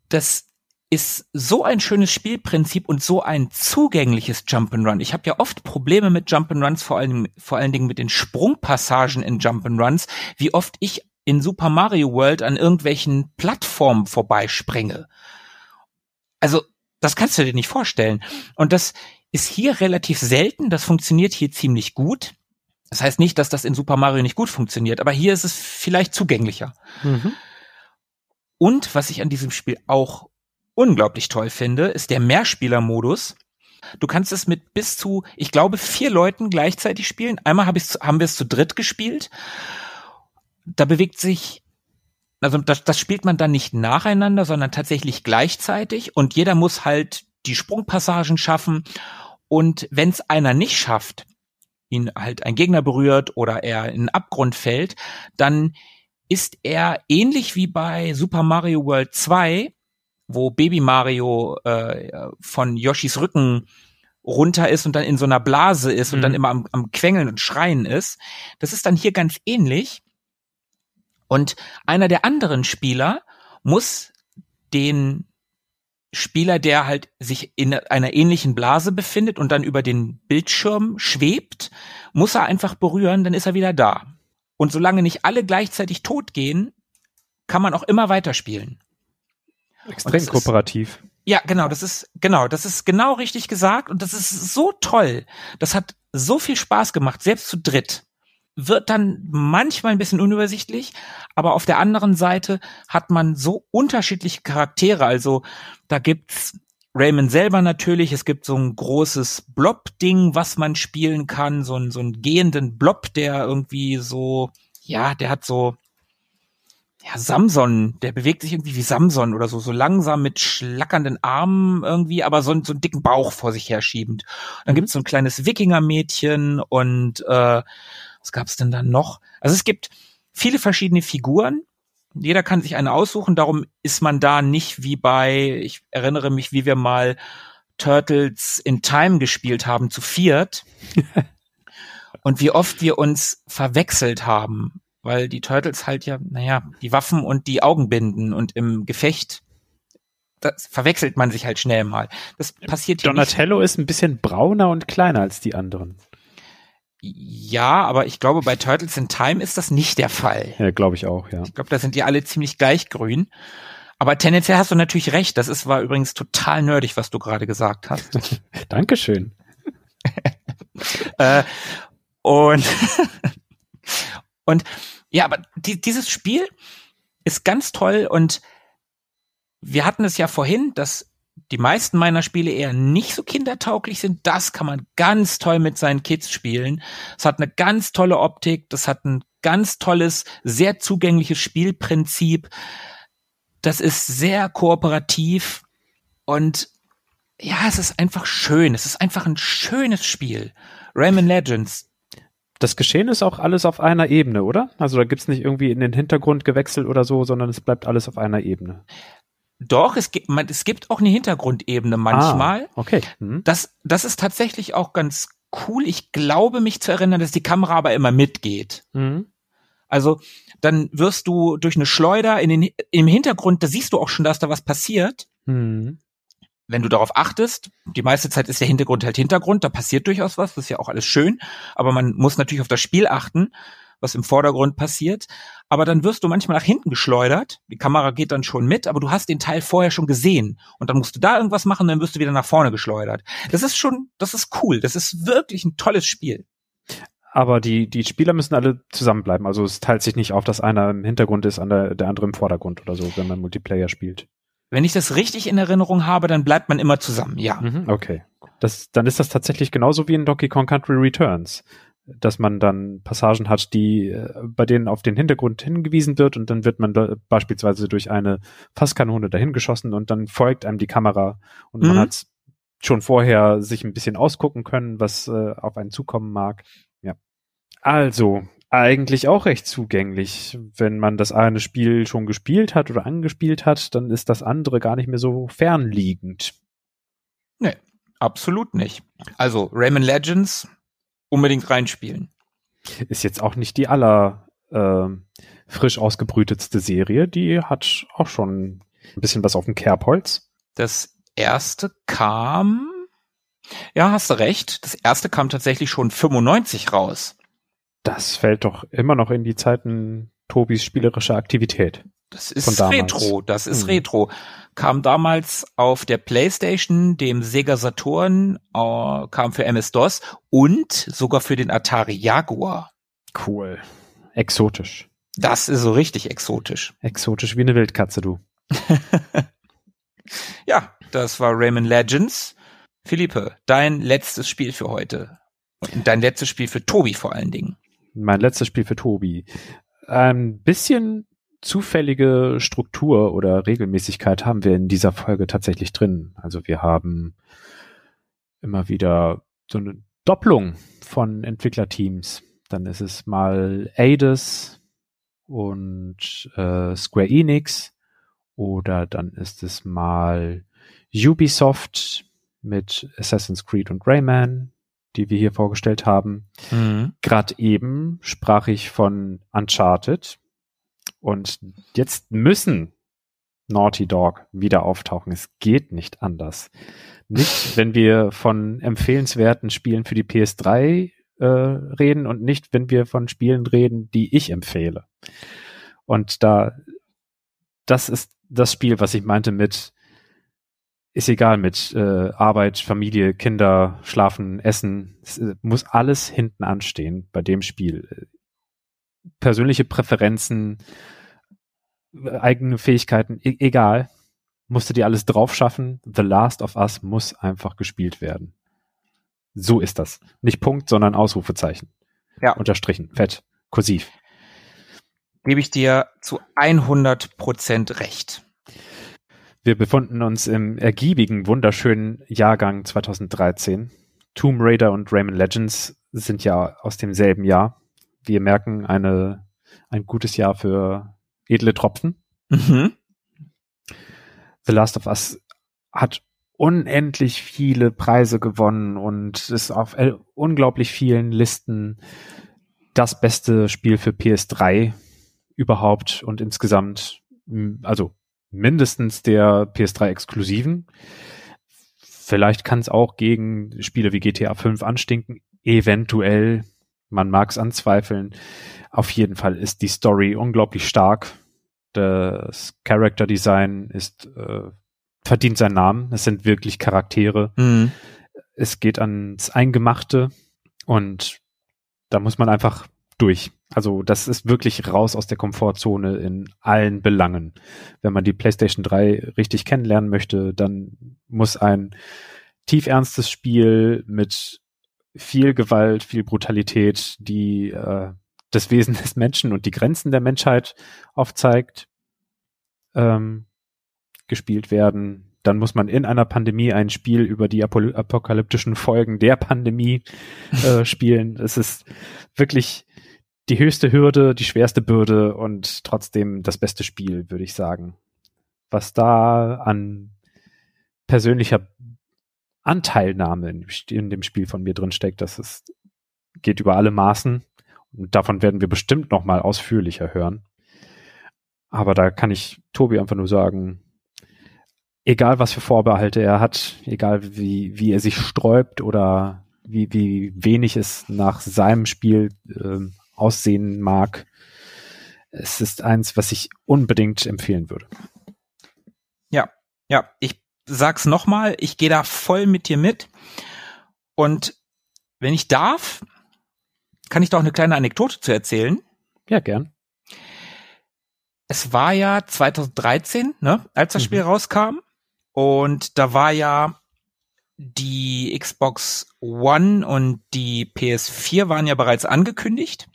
das ist so ein schönes Spielprinzip und so ein zugängliches Jump'n'Run. Ich habe ja oft Probleme mit Jump'n'Runs, vor allem vor allen Dingen mit den Sprungpassagen in Jump'n'Runs, wie oft ich in Super Mario World an irgendwelchen Plattformen vorbeispringe. Also, das kannst du dir nicht vorstellen. Und das ist hier relativ selten. Das funktioniert hier ziemlich gut. Das heißt nicht, dass das in Super Mario nicht gut funktioniert, aber hier ist es vielleicht zugänglicher. Mhm. Und was ich an diesem Spiel auch unglaublich toll finde, ist der Mehrspieler-Modus. Du kannst es mit bis zu, ich glaube, vier Leuten gleichzeitig spielen. Einmal hab haben wir es zu dritt gespielt da bewegt sich, also das, das spielt man dann nicht nacheinander, sondern tatsächlich gleichzeitig und jeder muss halt die Sprungpassagen schaffen und wenn es einer nicht schafft, ihn halt ein Gegner berührt oder er in einen Abgrund fällt, dann ist er ähnlich wie bei Super Mario World 2, wo Baby Mario äh, von Yoshis Rücken runter ist und dann in so einer Blase ist und dann mhm. immer am, am Quengeln und Schreien ist. Das ist dann hier ganz ähnlich. Und einer der anderen Spieler muss den Spieler, der halt sich in einer ähnlichen Blase befindet und dann über den Bildschirm schwebt, muss er einfach berühren, dann ist er wieder da. Und solange nicht alle gleichzeitig tot gehen, kann man auch immer weiterspielen. Extrem kooperativ. Ist, ja, genau, das ist, genau, das ist genau richtig gesagt und das ist so toll. Das hat so viel Spaß gemacht, selbst zu dritt wird dann manchmal ein bisschen unübersichtlich, aber auf der anderen Seite hat man so unterschiedliche Charaktere. Also da gibt's Raymond selber natürlich, es gibt so ein großes Blob-Ding, was man spielen kann, so ein so einen gehenden Blob, der irgendwie so, ja, der hat so, ja, Samson, der bewegt sich irgendwie wie Samson oder so, so langsam mit schlackernden Armen irgendwie, aber so, so einen dicken Bauch vor sich herschiebend. Dann mhm. gibt's so ein kleines Wikingermädchen und äh, was gab es denn da noch? Also es gibt viele verschiedene Figuren. Jeder kann sich eine aussuchen. Darum ist man da nicht wie bei, ich erinnere mich, wie wir mal Turtles in Time gespielt haben, zu viert. und wie oft wir uns verwechselt haben, weil die Turtles halt ja, naja, die Waffen und die Augen binden und im Gefecht das verwechselt man sich halt schnell mal. Das passiert hier Donatello nicht. ist ein bisschen brauner und kleiner als die anderen. Ja, aber ich glaube, bei Turtles in Time ist das nicht der Fall. Ja, glaube ich auch, ja. Ich glaube, da sind die alle ziemlich gleich grün. Aber tendenziell hast du natürlich recht. Das ist, war übrigens total nerdig, was du gerade gesagt hast. Dankeschön. äh, und, und ja, aber die, dieses Spiel ist ganz toll und wir hatten es ja vorhin, dass die meisten meiner Spiele eher nicht so kindertauglich sind. Das kann man ganz toll mit seinen Kids spielen. Es hat eine ganz tolle Optik, das hat ein ganz tolles, sehr zugängliches Spielprinzip. Das ist sehr kooperativ und ja, es ist einfach schön. Es ist einfach ein schönes Spiel. Rayman Legends. Das Geschehen ist auch alles auf einer Ebene, oder? Also da gibt's nicht irgendwie in den Hintergrund gewechselt oder so, sondern es bleibt alles auf einer Ebene. Doch, es gibt, man, es gibt auch eine Hintergrundebene manchmal. Ah, okay. Mhm. Das, das ist tatsächlich auch ganz cool. Ich glaube, mich zu erinnern, dass die Kamera aber immer mitgeht. Mhm. Also, dann wirst du durch eine Schleuder in den, im Hintergrund, da siehst du auch schon, dass da was passiert. Mhm. Wenn du darauf achtest, die meiste Zeit ist der Hintergrund halt Hintergrund, da passiert durchaus was, das ist ja auch alles schön, aber man muss natürlich auf das Spiel achten was im Vordergrund passiert. Aber dann wirst du manchmal nach hinten geschleudert. Die Kamera geht dann schon mit, aber du hast den Teil vorher schon gesehen. Und dann musst du da irgendwas machen, dann wirst du wieder nach vorne geschleudert. Das ist schon, das ist cool. Das ist wirklich ein tolles Spiel. Aber die, die Spieler müssen alle zusammenbleiben. Also es teilt sich nicht auf, dass einer im Hintergrund ist, der, der andere im Vordergrund oder so, wenn man Multiplayer spielt. Wenn ich das richtig in Erinnerung habe, dann bleibt man immer zusammen, ja. Mhm, okay. Das, dann ist das tatsächlich genauso wie in Donkey Kong Country Returns dass man dann Passagen hat, die äh, bei denen auf den Hintergrund hingewiesen wird und dann wird man beispielsweise durch eine Fasskanone dahin geschossen und dann folgt einem die Kamera und mhm. man hat schon vorher sich ein bisschen ausgucken können, was äh, auf einen zukommen mag. Ja. Also, eigentlich auch recht zugänglich. Wenn man das eine Spiel schon gespielt hat oder angespielt hat, dann ist das andere gar nicht mehr so fernliegend. Nee, absolut nicht. Also Rayman Legends unbedingt reinspielen. Ist jetzt auch nicht die aller äh, frisch ausgebrütetste Serie. Die hat auch schon ein bisschen was auf dem Kerbholz. Das erste kam, ja, hast du recht. Das erste kam tatsächlich schon 95 raus. Das fällt doch immer noch in die Zeiten Tobis spielerischer Aktivität. Das ist Retro, das ist hm. Retro. Kam damals auf der PlayStation, dem Sega Saturn, äh, kam für MS-DOS und sogar für den Atari Jaguar. Cool. Exotisch. Das ist so richtig exotisch. Exotisch wie eine Wildkatze, du. ja, das war Rayman Legends. Philippe, dein letztes Spiel für heute. Und dein letztes Spiel für Tobi vor allen Dingen. Mein letztes Spiel für Tobi. Ein bisschen zufällige Struktur oder Regelmäßigkeit haben wir in dieser Folge tatsächlich drin. Also wir haben immer wieder so eine Doppelung von Entwicklerteams. Dann ist es mal Eidos und äh, Square Enix oder dann ist es mal Ubisoft mit Assassin's Creed und Rayman, die wir hier vorgestellt haben. Mhm. Gerade eben sprach ich von Uncharted, und jetzt müssen Naughty Dog wieder auftauchen. Es geht nicht anders. Nicht, wenn wir von empfehlenswerten Spielen für die PS3 äh, reden und nicht, wenn wir von Spielen reden, die ich empfehle. Und da, das ist das Spiel, was ich meinte mit, ist egal mit äh, Arbeit, Familie, Kinder, Schlafen, Essen. Es äh, muss alles hinten anstehen bei dem Spiel. Persönliche Präferenzen, eigene Fähigkeiten, e egal. Musste dir alles drauf schaffen. The Last of Us muss einfach gespielt werden. So ist das. Nicht Punkt, sondern Ausrufezeichen. Ja. Unterstrichen, fett, kursiv. Gebe ich dir zu 100 Prozent recht. Wir befinden uns im ergiebigen, wunderschönen Jahrgang 2013. Tomb Raider und Rayman Legends sind ja aus demselben Jahr. Wir merken eine, ein gutes Jahr für edle Tropfen. Mhm. The Last of Us hat unendlich viele Preise gewonnen und ist auf unglaublich vielen Listen das beste Spiel für PS3 überhaupt und insgesamt, also mindestens der PS3-Exklusiven. Vielleicht kann es auch gegen Spiele wie GTA 5 anstinken. Eventuell, man mag es anzweifeln. Auf jeden Fall ist die Story unglaublich stark. Das Character Design ist äh, verdient seinen Namen. Es sind wirklich Charaktere. Mhm. Es geht ans Eingemachte und da muss man einfach durch. Also das ist wirklich raus aus der Komfortzone in allen Belangen. Wenn man die PlayStation 3 richtig kennenlernen möchte, dann muss ein tiefernstes Spiel mit viel Gewalt, viel Brutalität, die äh, das Wesen des Menschen und die Grenzen der Menschheit aufzeigt, ähm, gespielt werden. Dann muss man in einer Pandemie ein Spiel über die apokalyptischen Folgen der Pandemie äh, spielen. Es ist wirklich die höchste Hürde, die schwerste Bürde und trotzdem das beste Spiel, würde ich sagen. Was da an persönlicher Anteilnahme in dem Spiel von mir drin steckt, das ist, geht über alle Maßen. Und davon werden wir bestimmt noch mal ausführlicher hören. Aber da kann ich Tobi einfach nur sagen, egal was für Vorbehalte er hat, egal wie, wie er sich sträubt oder wie, wie wenig es nach seinem Spiel äh, aussehen mag, es ist eins, was ich unbedingt empfehlen würde. Ja, ja, ich sag's nochmal, ich gehe da voll mit dir mit. Und wenn ich darf, kann ich doch eine kleine Anekdote zu erzählen. Ja, gern es war ja 2013, ne, als das mhm. Spiel rauskam. Und da war ja die Xbox One und die PS4 waren ja bereits angekündigt.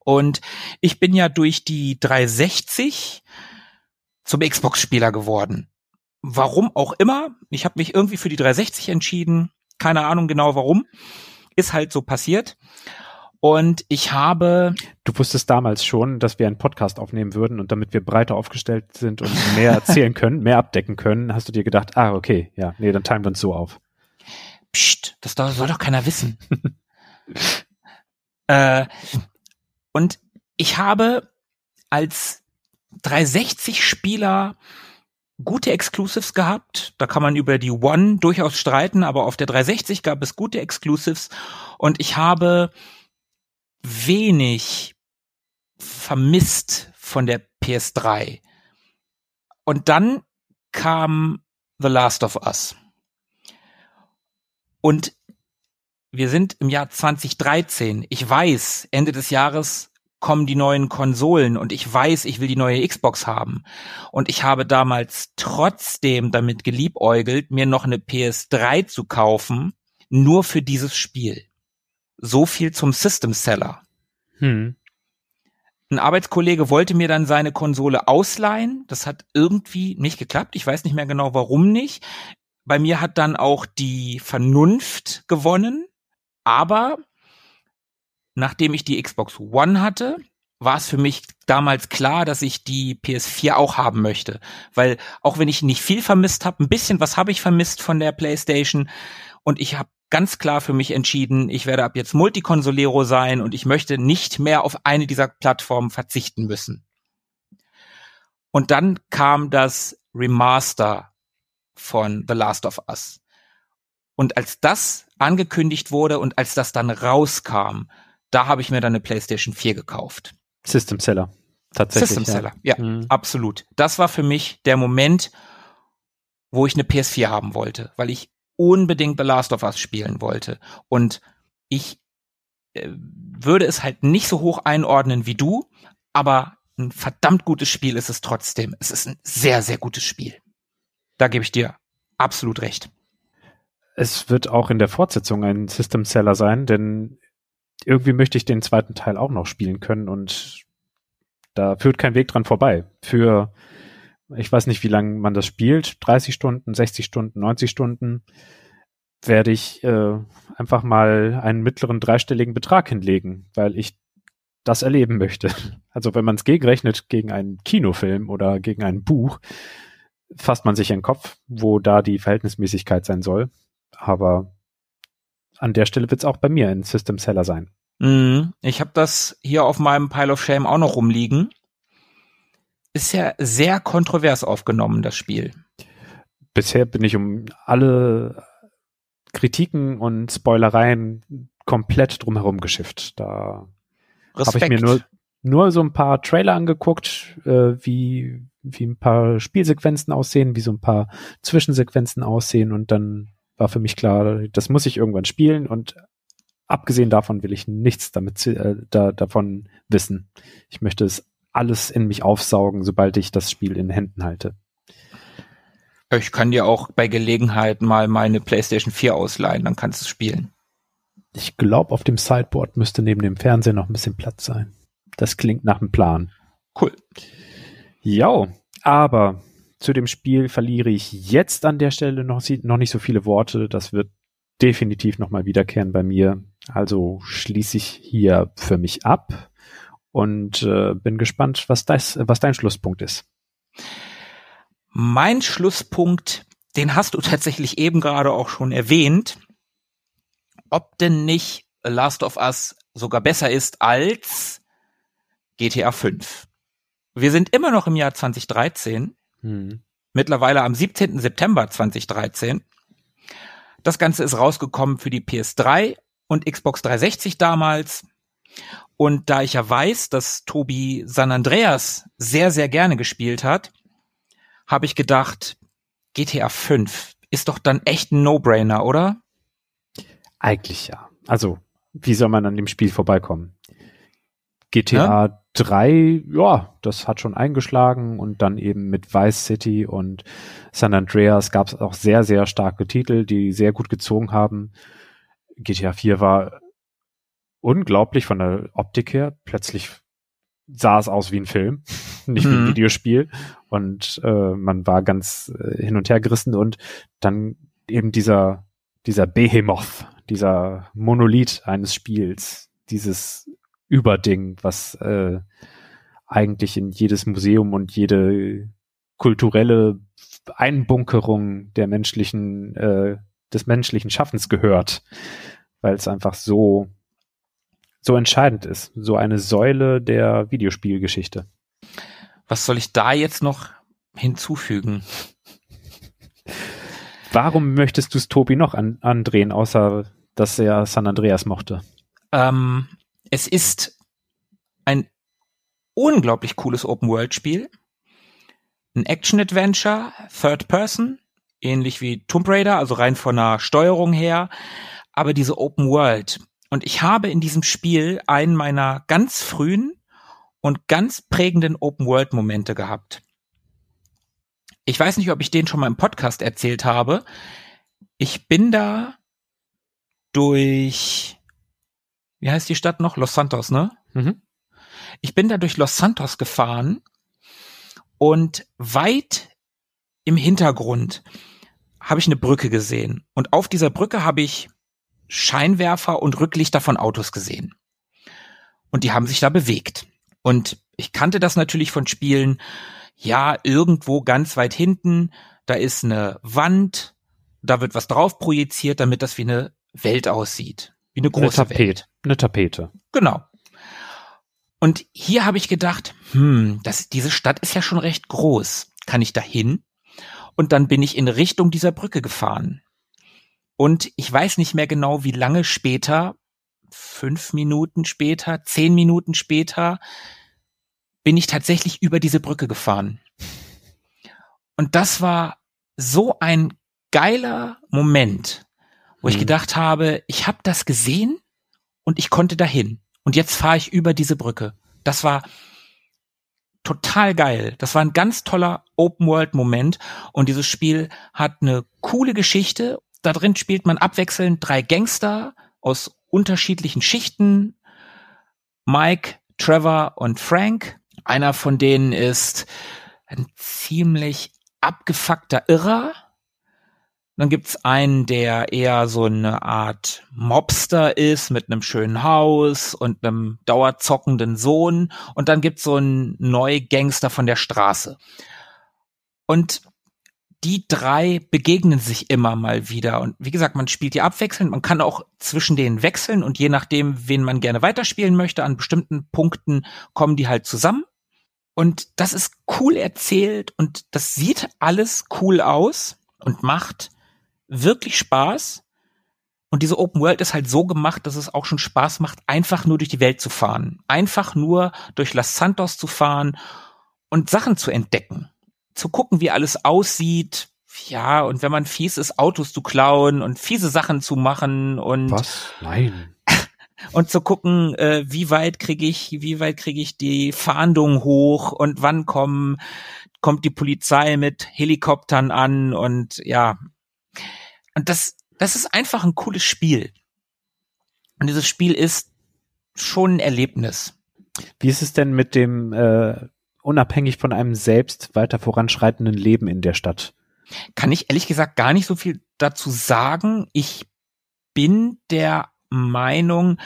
Und ich bin ja durch die 360 zum Xbox-Spieler geworden. Warum auch immer. Ich habe mich irgendwie für die 360 entschieden. Keine Ahnung genau warum. Ist halt so passiert. Und ich habe. Du wusstest damals schon, dass wir einen Podcast aufnehmen würden und damit wir breiter aufgestellt sind und mehr erzählen können, mehr abdecken können, hast du dir gedacht, ah, okay, ja, nee, dann teilen wir uns so auf. Psst, das soll doch keiner wissen. äh, und ich habe als 360-Spieler gute Exclusives gehabt. Da kann man über die One durchaus streiten, aber auf der 360 gab es gute Exclusives und ich habe wenig vermisst von der PS3. Und dann kam The Last of Us. Und wir sind im Jahr 2013. Ich weiß, Ende des Jahres kommen die neuen Konsolen und ich weiß, ich will die neue Xbox haben. Und ich habe damals trotzdem damit geliebäugelt, mir noch eine PS3 zu kaufen, nur für dieses Spiel. So viel zum System Seller. Hm. Ein Arbeitskollege wollte mir dann seine Konsole ausleihen. Das hat irgendwie nicht geklappt. Ich weiß nicht mehr genau, warum nicht. Bei mir hat dann auch die Vernunft gewonnen. Aber nachdem ich die Xbox One hatte, war es für mich damals klar, dass ich die PS4 auch haben möchte. Weil auch wenn ich nicht viel vermisst habe, ein bisschen was habe ich vermisst von der PlayStation. Und ich habe ganz klar für mich entschieden, ich werde ab jetzt Multikonsolero sein und ich möchte nicht mehr auf eine dieser Plattformen verzichten müssen. Und dann kam das Remaster von The Last of Us. Und als das angekündigt wurde und als das dann rauskam, da habe ich mir dann eine PlayStation 4 gekauft. System Seller. Tatsächlich. System Seller, ja, ja mhm. absolut. Das war für mich der Moment, wo ich eine PS4 haben wollte, weil ich unbedingt The Last of Us spielen wollte. Und ich äh, würde es halt nicht so hoch einordnen wie du, aber ein verdammt gutes Spiel ist es trotzdem. Es ist ein sehr, sehr gutes Spiel. Da gebe ich dir absolut recht. Es wird auch in der Fortsetzung ein System Seller sein, denn irgendwie möchte ich den zweiten Teil auch noch spielen können und da führt kein Weg dran vorbei. Für, ich weiß nicht, wie lange man das spielt, 30 Stunden, 60 Stunden, 90 Stunden, werde ich äh, einfach mal einen mittleren dreistelligen Betrag hinlegen, weil ich das erleben möchte. Also wenn man es gegenrechnet gegen einen Kinofilm oder gegen ein Buch, fasst man sich in den Kopf, wo da die Verhältnismäßigkeit sein soll. Aber an der Stelle wird es auch bei mir ein System Seller sein. Mhm. Ich habe das hier auf meinem Pile of Shame auch noch rumliegen. Ist ja sehr kontrovers aufgenommen, das Spiel. Bisher bin ich um alle Kritiken und Spoilereien komplett drumherum geschifft. Da habe ich mir nur, nur so ein paar Trailer angeguckt, äh, wie, wie ein paar Spielsequenzen aussehen, wie so ein paar Zwischensequenzen aussehen und dann war für mich klar, das muss ich irgendwann spielen und abgesehen davon will ich nichts damit äh, da, davon wissen. Ich möchte es alles in mich aufsaugen, sobald ich das Spiel in Händen halte. Ich kann dir auch bei Gelegenheit mal meine PlayStation 4 ausleihen, dann kannst du es spielen. Ich glaube, auf dem Sideboard müsste neben dem Fernseher noch ein bisschen Platz sein. Das klingt nach einem Plan. Cool. Ja, aber zu dem Spiel verliere ich jetzt an der Stelle noch, noch nicht so viele Worte. Das wird definitiv nochmal wiederkehren bei mir. Also schließe ich hier für mich ab und äh, bin gespannt, was, das, was dein Schlusspunkt ist. Mein Schlusspunkt, den hast du tatsächlich eben gerade auch schon erwähnt, ob denn nicht Last of Us sogar besser ist als GTA 5. Wir sind immer noch im Jahr 2013, hm. mittlerweile am 17. September 2013. Das Ganze ist rausgekommen für die PS3 und Xbox 360 damals. Und da ich ja weiß, dass Tobi San Andreas sehr, sehr gerne gespielt hat, habe ich gedacht, GTA 5 ist doch dann echt ein No-Brainer, oder? Eigentlich ja. Also, wie soll man an dem Spiel vorbeikommen? GTA ja? 3, ja, das hat schon eingeschlagen und dann eben mit Vice City und San Andreas gab es auch sehr, sehr starke Titel, die sehr gut gezogen haben. GTA 4 war unglaublich von der Optik her. Plötzlich sah es aus wie ein Film, nicht wie ein mhm. Videospiel. Und äh, man war ganz äh, hin und her gerissen und dann eben dieser, dieser Behemoth, dieser Monolith eines Spiels, dieses Überding, was äh, eigentlich in jedes Museum und jede kulturelle Einbunkerung der menschlichen, äh, des menschlichen Schaffens gehört, weil es einfach so so entscheidend ist, so eine Säule der Videospielgeschichte. Was soll ich da jetzt noch hinzufügen? Warum möchtest du es Tobi noch an, andrehen, außer dass er San Andreas mochte? Ähm, es ist ein unglaublich cooles Open-World-Spiel. Ein Action-Adventure, Third Person, ähnlich wie Tomb Raider, also rein von der Steuerung her. Aber diese Open World. Und ich habe in diesem Spiel einen meiner ganz frühen und ganz prägenden Open-World-Momente gehabt. Ich weiß nicht, ob ich den schon mal im Podcast erzählt habe. Ich bin da durch wie heißt die Stadt noch? Los Santos, ne? Mhm. Ich bin da durch Los Santos gefahren und weit im Hintergrund habe ich eine Brücke gesehen. Und auf dieser Brücke habe ich Scheinwerfer und Rücklichter von Autos gesehen. Und die haben sich da bewegt. Und ich kannte das natürlich von Spielen. Ja, irgendwo ganz weit hinten, da ist eine Wand, da wird was drauf projiziert, damit das wie eine Welt aussieht. Wie eine große eine Tapete. Welt. Eine Tapete. Genau. Und hier habe ich gedacht, hm, das, diese Stadt ist ja schon recht groß. Kann ich da hin? Und dann bin ich in Richtung dieser Brücke gefahren. Und ich weiß nicht mehr genau, wie lange später, fünf Minuten später, zehn Minuten später, bin ich tatsächlich über diese Brücke gefahren. Und das war so ein geiler Moment, wo mhm. ich gedacht habe, ich habe das gesehen und ich konnte dahin. Und jetzt fahre ich über diese Brücke. Das war total geil. Das war ein ganz toller Open-World-Moment. Und dieses Spiel hat eine coole Geschichte. Da drin spielt man abwechselnd drei Gangster aus unterschiedlichen Schichten. Mike, Trevor und Frank. Einer von denen ist ein ziemlich abgefuckter Irrer dann gibt's einen, der eher so eine Art Mobster ist mit einem schönen Haus und einem dauerzockenden Sohn. Und dann gibt's so einen Neugangster von der Straße. Und die drei begegnen sich immer mal wieder. Und wie gesagt, man spielt die abwechselnd. Man kann auch zwischen denen wechseln und je nachdem, wen man gerne weiterspielen möchte, an bestimmten Punkten kommen die halt zusammen. Und das ist cool erzählt und das sieht alles cool aus und macht wirklich Spaß. Und diese Open World ist halt so gemacht, dass es auch schon Spaß macht, einfach nur durch die Welt zu fahren. Einfach nur durch Las Santos zu fahren und Sachen zu entdecken. Zu gucken, wie alles aussieht. Ja, und wenn man fies ist, Autos zu klauen und fiese Sachen zu machen und. Was? Nein. und zu gucken, äh, wie weit kriege ich, wie weit kriege ich die Fahndung hoch und wann kommen, kommt die Polizei mit Helikoptern an und ja, und das, das ist einfach ein cooles Spiel. Und dieses Spiel ist schon ein Erlebnis. Wie ist es denn mit dem äh, unabhängig von einem selbst weiter voranschreitenden Leben in der Stadt? Kann ich ehrlich gesagt gar nicht so viel dazu sagen. Ich bin der Meinung,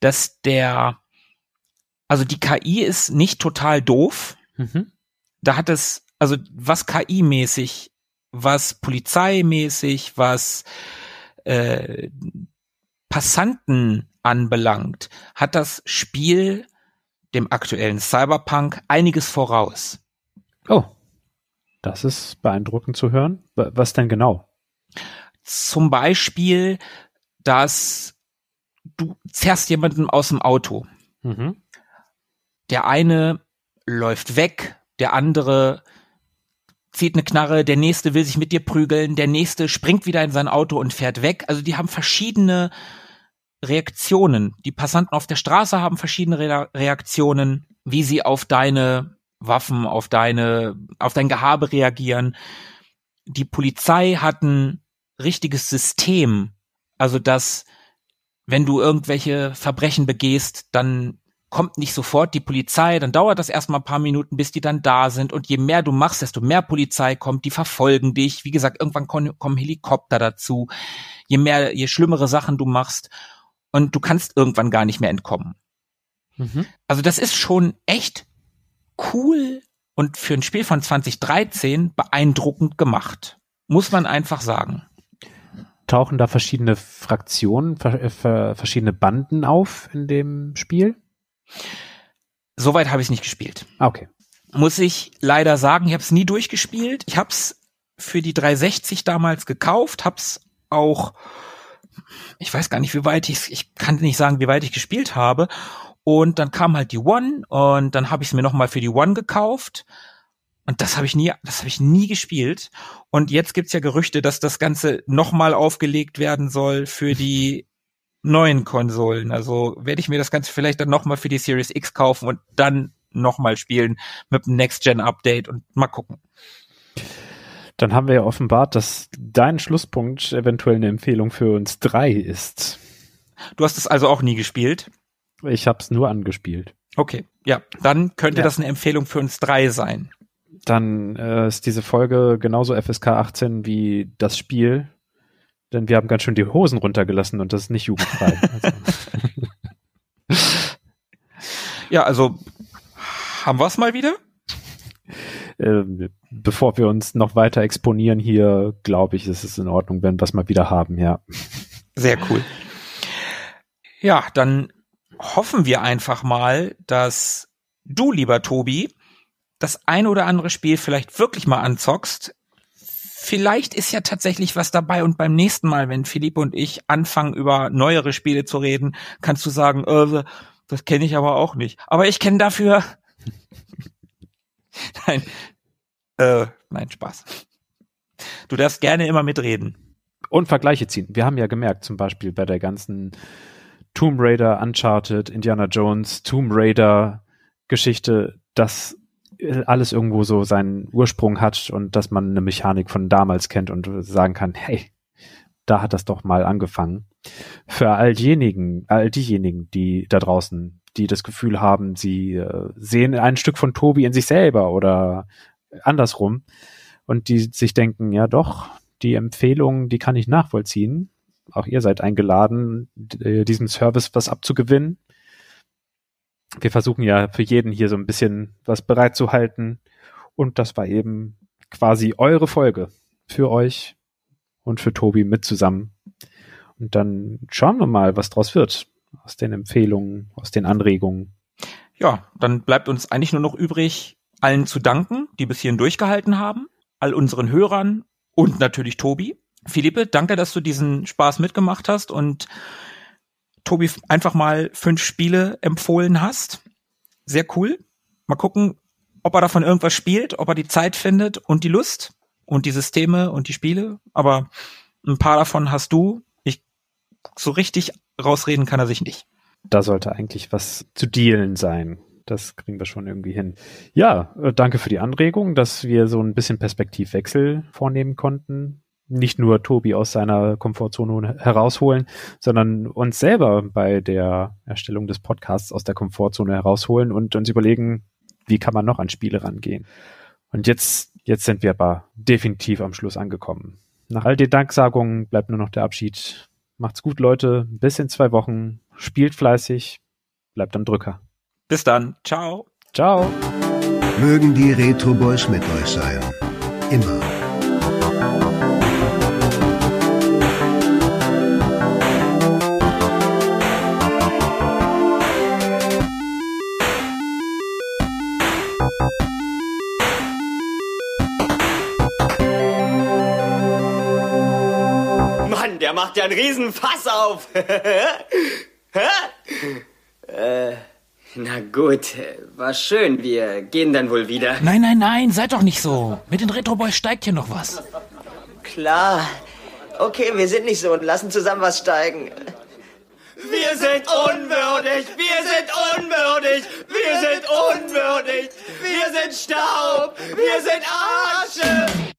dass der, also die KI ist nicht total doof. Mhm. Da hat es, also was KI-mäßig was polizeimäßig, was äh, Passanten anbelangt, hat das Spiel dem aktuellen Cyberpunk einiges voraus. Oh, das ist beeindruckend zu hören. Was denn genau? Zum Beispiel, dass du zerrst jemanden aus dem Auto. Mhm. Der eine läuft weg, der andere zieht eine Knarre, der nächste will sich mit dir prügeln, der nächste springt wieder in sein Auto und fährt weg. Also die haben verschiedene Reaktionen. Die Passanten auf der Straße haben verschiedene Re Reaktionen, wie sie auf deine Waffen, auf deine, auf dein Gehabe reagieren. Die Polizei hat ein richtiges System. Also, dass, wenn du irgendwelche Verbrechen begehst, dann kommt nicht sofort die Polizei, dann dauert das erstmal ein paar Minuten, bis die dann da sind. Und je mehr du machst, desto mehr Polizei kommt, die verfolgen dich. Wie gesagt, irgendwann kommen Helikopter dazu. Je mehr, je schlimmere Sachen du machst. Und du kannst irgendwann gar nicht mehr entkommen. Mhm. Also das ist schon echt cool und für ein Spiel von 2013 beeindruckend gemacht. Muss man einfach sagen. Tauchen da verschiedene Fraktionen, verschiedene Banden auf in dem Spiel? Soweit habe ich nicht gespielt. Okay. Muss ich leider sagen, ich habe es nie durchgespielt. Ich habe es für die 360 damals gekauft, habe es auch, ich weiß gar nicht, wie weit ich, ich kann nicht sagen, wie weit ich gespielt habe. Und dann kam halt die One und dann habe ich es mir nochmal für die One gekauft. Und das habe ich nie, das habe ich nie gespielt. Und jetzt gibt's ja Gerüchte, dass das Ganze nochmal aufgelegt werden soll für die neuen Konsolen. Also werde ich mir das Ganze vielleicht dann nochmal für die Series X kaufen und dann nochmal spielen mit dem Next-Gen-Update und mal gucken. Dann haben wir ja offenbart, dass dein Schlusspunkt eventuell eine Empfehlung für uns drei ist. Du hast es also auch nie gespielt? Ich habe es nur angespielt. Okay, ja, dann könnte ja. das eine Empfehlung für uns drei sein. Dann äh, ist diese Folge genauso FSK 18 wie das Spiel, denn wir haben ganz schön die Hosen runtergelassen und das ist nicht jugendfrei. also. ja, also haben wir es mal wieder? Äh, bevor wir uns noch weiter exponieren hier, glaube ich, ist es in Ordnung, wenn wir es mal wieder haben, ja. Sehr cool. Ja, dann hoffen wir einfach mal, dass du, lieber Tobi, das ein oder andere Spiel vielleicht wirklich mal anzockst. Vielleicht ist ja tatsächlich was dabei und beim nächsten Mal, wenn Philippe und ich anfangen, über neuere Spiele zu reden, kannst du sagen, äh, das kenne ich aber auch nicht. Aber ich kenne dafür. nein. Äh, nein, Spaß. Du darfst gerne immer mitreden. Und Vergleiche ziehen. Wir haben ja gemerkt, zum Beispiel bei der ganzen Tomb Raider, Uncharted, Indiana Jones, Tomb Raider Geschichte, dass alles irgendwo so seinen Ursprung hat und dass man eine Mechanik von damals kennt und sagen kann, hey, da hat das doch mal angefangen. Für all diejenigen, all diejenigen, die da draußen, die das Gefühl haben, sie äh, sehen ein Stück von Tobi in sich selber oder andersrum und die sich denken, ja doch, die Empfehlung, die kann ich nachvollziehen. Auch ihr seid eingeladen, diesem Service was abzugewinnen wir versuchen ja für jeden hier so ein bisschen was bereitzuhalten. Und das war eben quasi eure Folge für euch und für Tobi mit zusammen. Und dann schauen wir mal, was draus wird. Aus den Empfehlungen, aus den Anregungen. Ja, dann bleibt uns eigentlich nur noch übrig, allen zu danken, die bis hierhin durchgehalten haben, all unseren Hörern und natürlich Tobi. Philippe, danke, dass du diesen Spaß mitgemacht hast und Tobi, einfach mal fünf Spiele empfohlen hast. Sehr cool. Mal gucken, ob er davon irgendwas spielt, ob er die Zeit findet und die Lust und die Systeme und die Spiele. Aber ein paar davon hast du. Ich so richtig rausreden kann er sich nicht. Da sollte eigentlich was zu dealen sein. Das kriegen wir schon irgendwie hin. Ja, äh, danke für die Anregung, dass wir so ein bisschen Perspektivwechsel vornehmen konnten nicht nur Tobi aus seiner Komfortzone herausholen, sondern uns selber bei der Erstellung des Podcasts aus der Komfortzone herausholen und uns überlegen, wie kann man noch an Spiele rangehen. Und jetzt, jetzt sind wir aber definitiv am Schluss angekommen. Nach all den Danksagungen bleibt nur noch der Abschied. Macht's gut, Leute. Bis in zwei Wochen. Spielt fleißig. Bleibt am Drücker. Bis dann. Ciao. Ciao. Mögen die Retro Boys mit euch sein. Immer. Macht ja einen riesen Fass auf. äh, na gut, war schön. Wir gehen dann wohl wieder. Nein, nein, nein, seid doch nicht so. Mit den Retro Boys steigt hier noch was. Klar. Okay, wir sind nicht so und lassen zusammen was steigen. Wir sind unwürdig, wir sind unwürdig, wir sind unwürdig, wir sind Staub, wir sind Asche.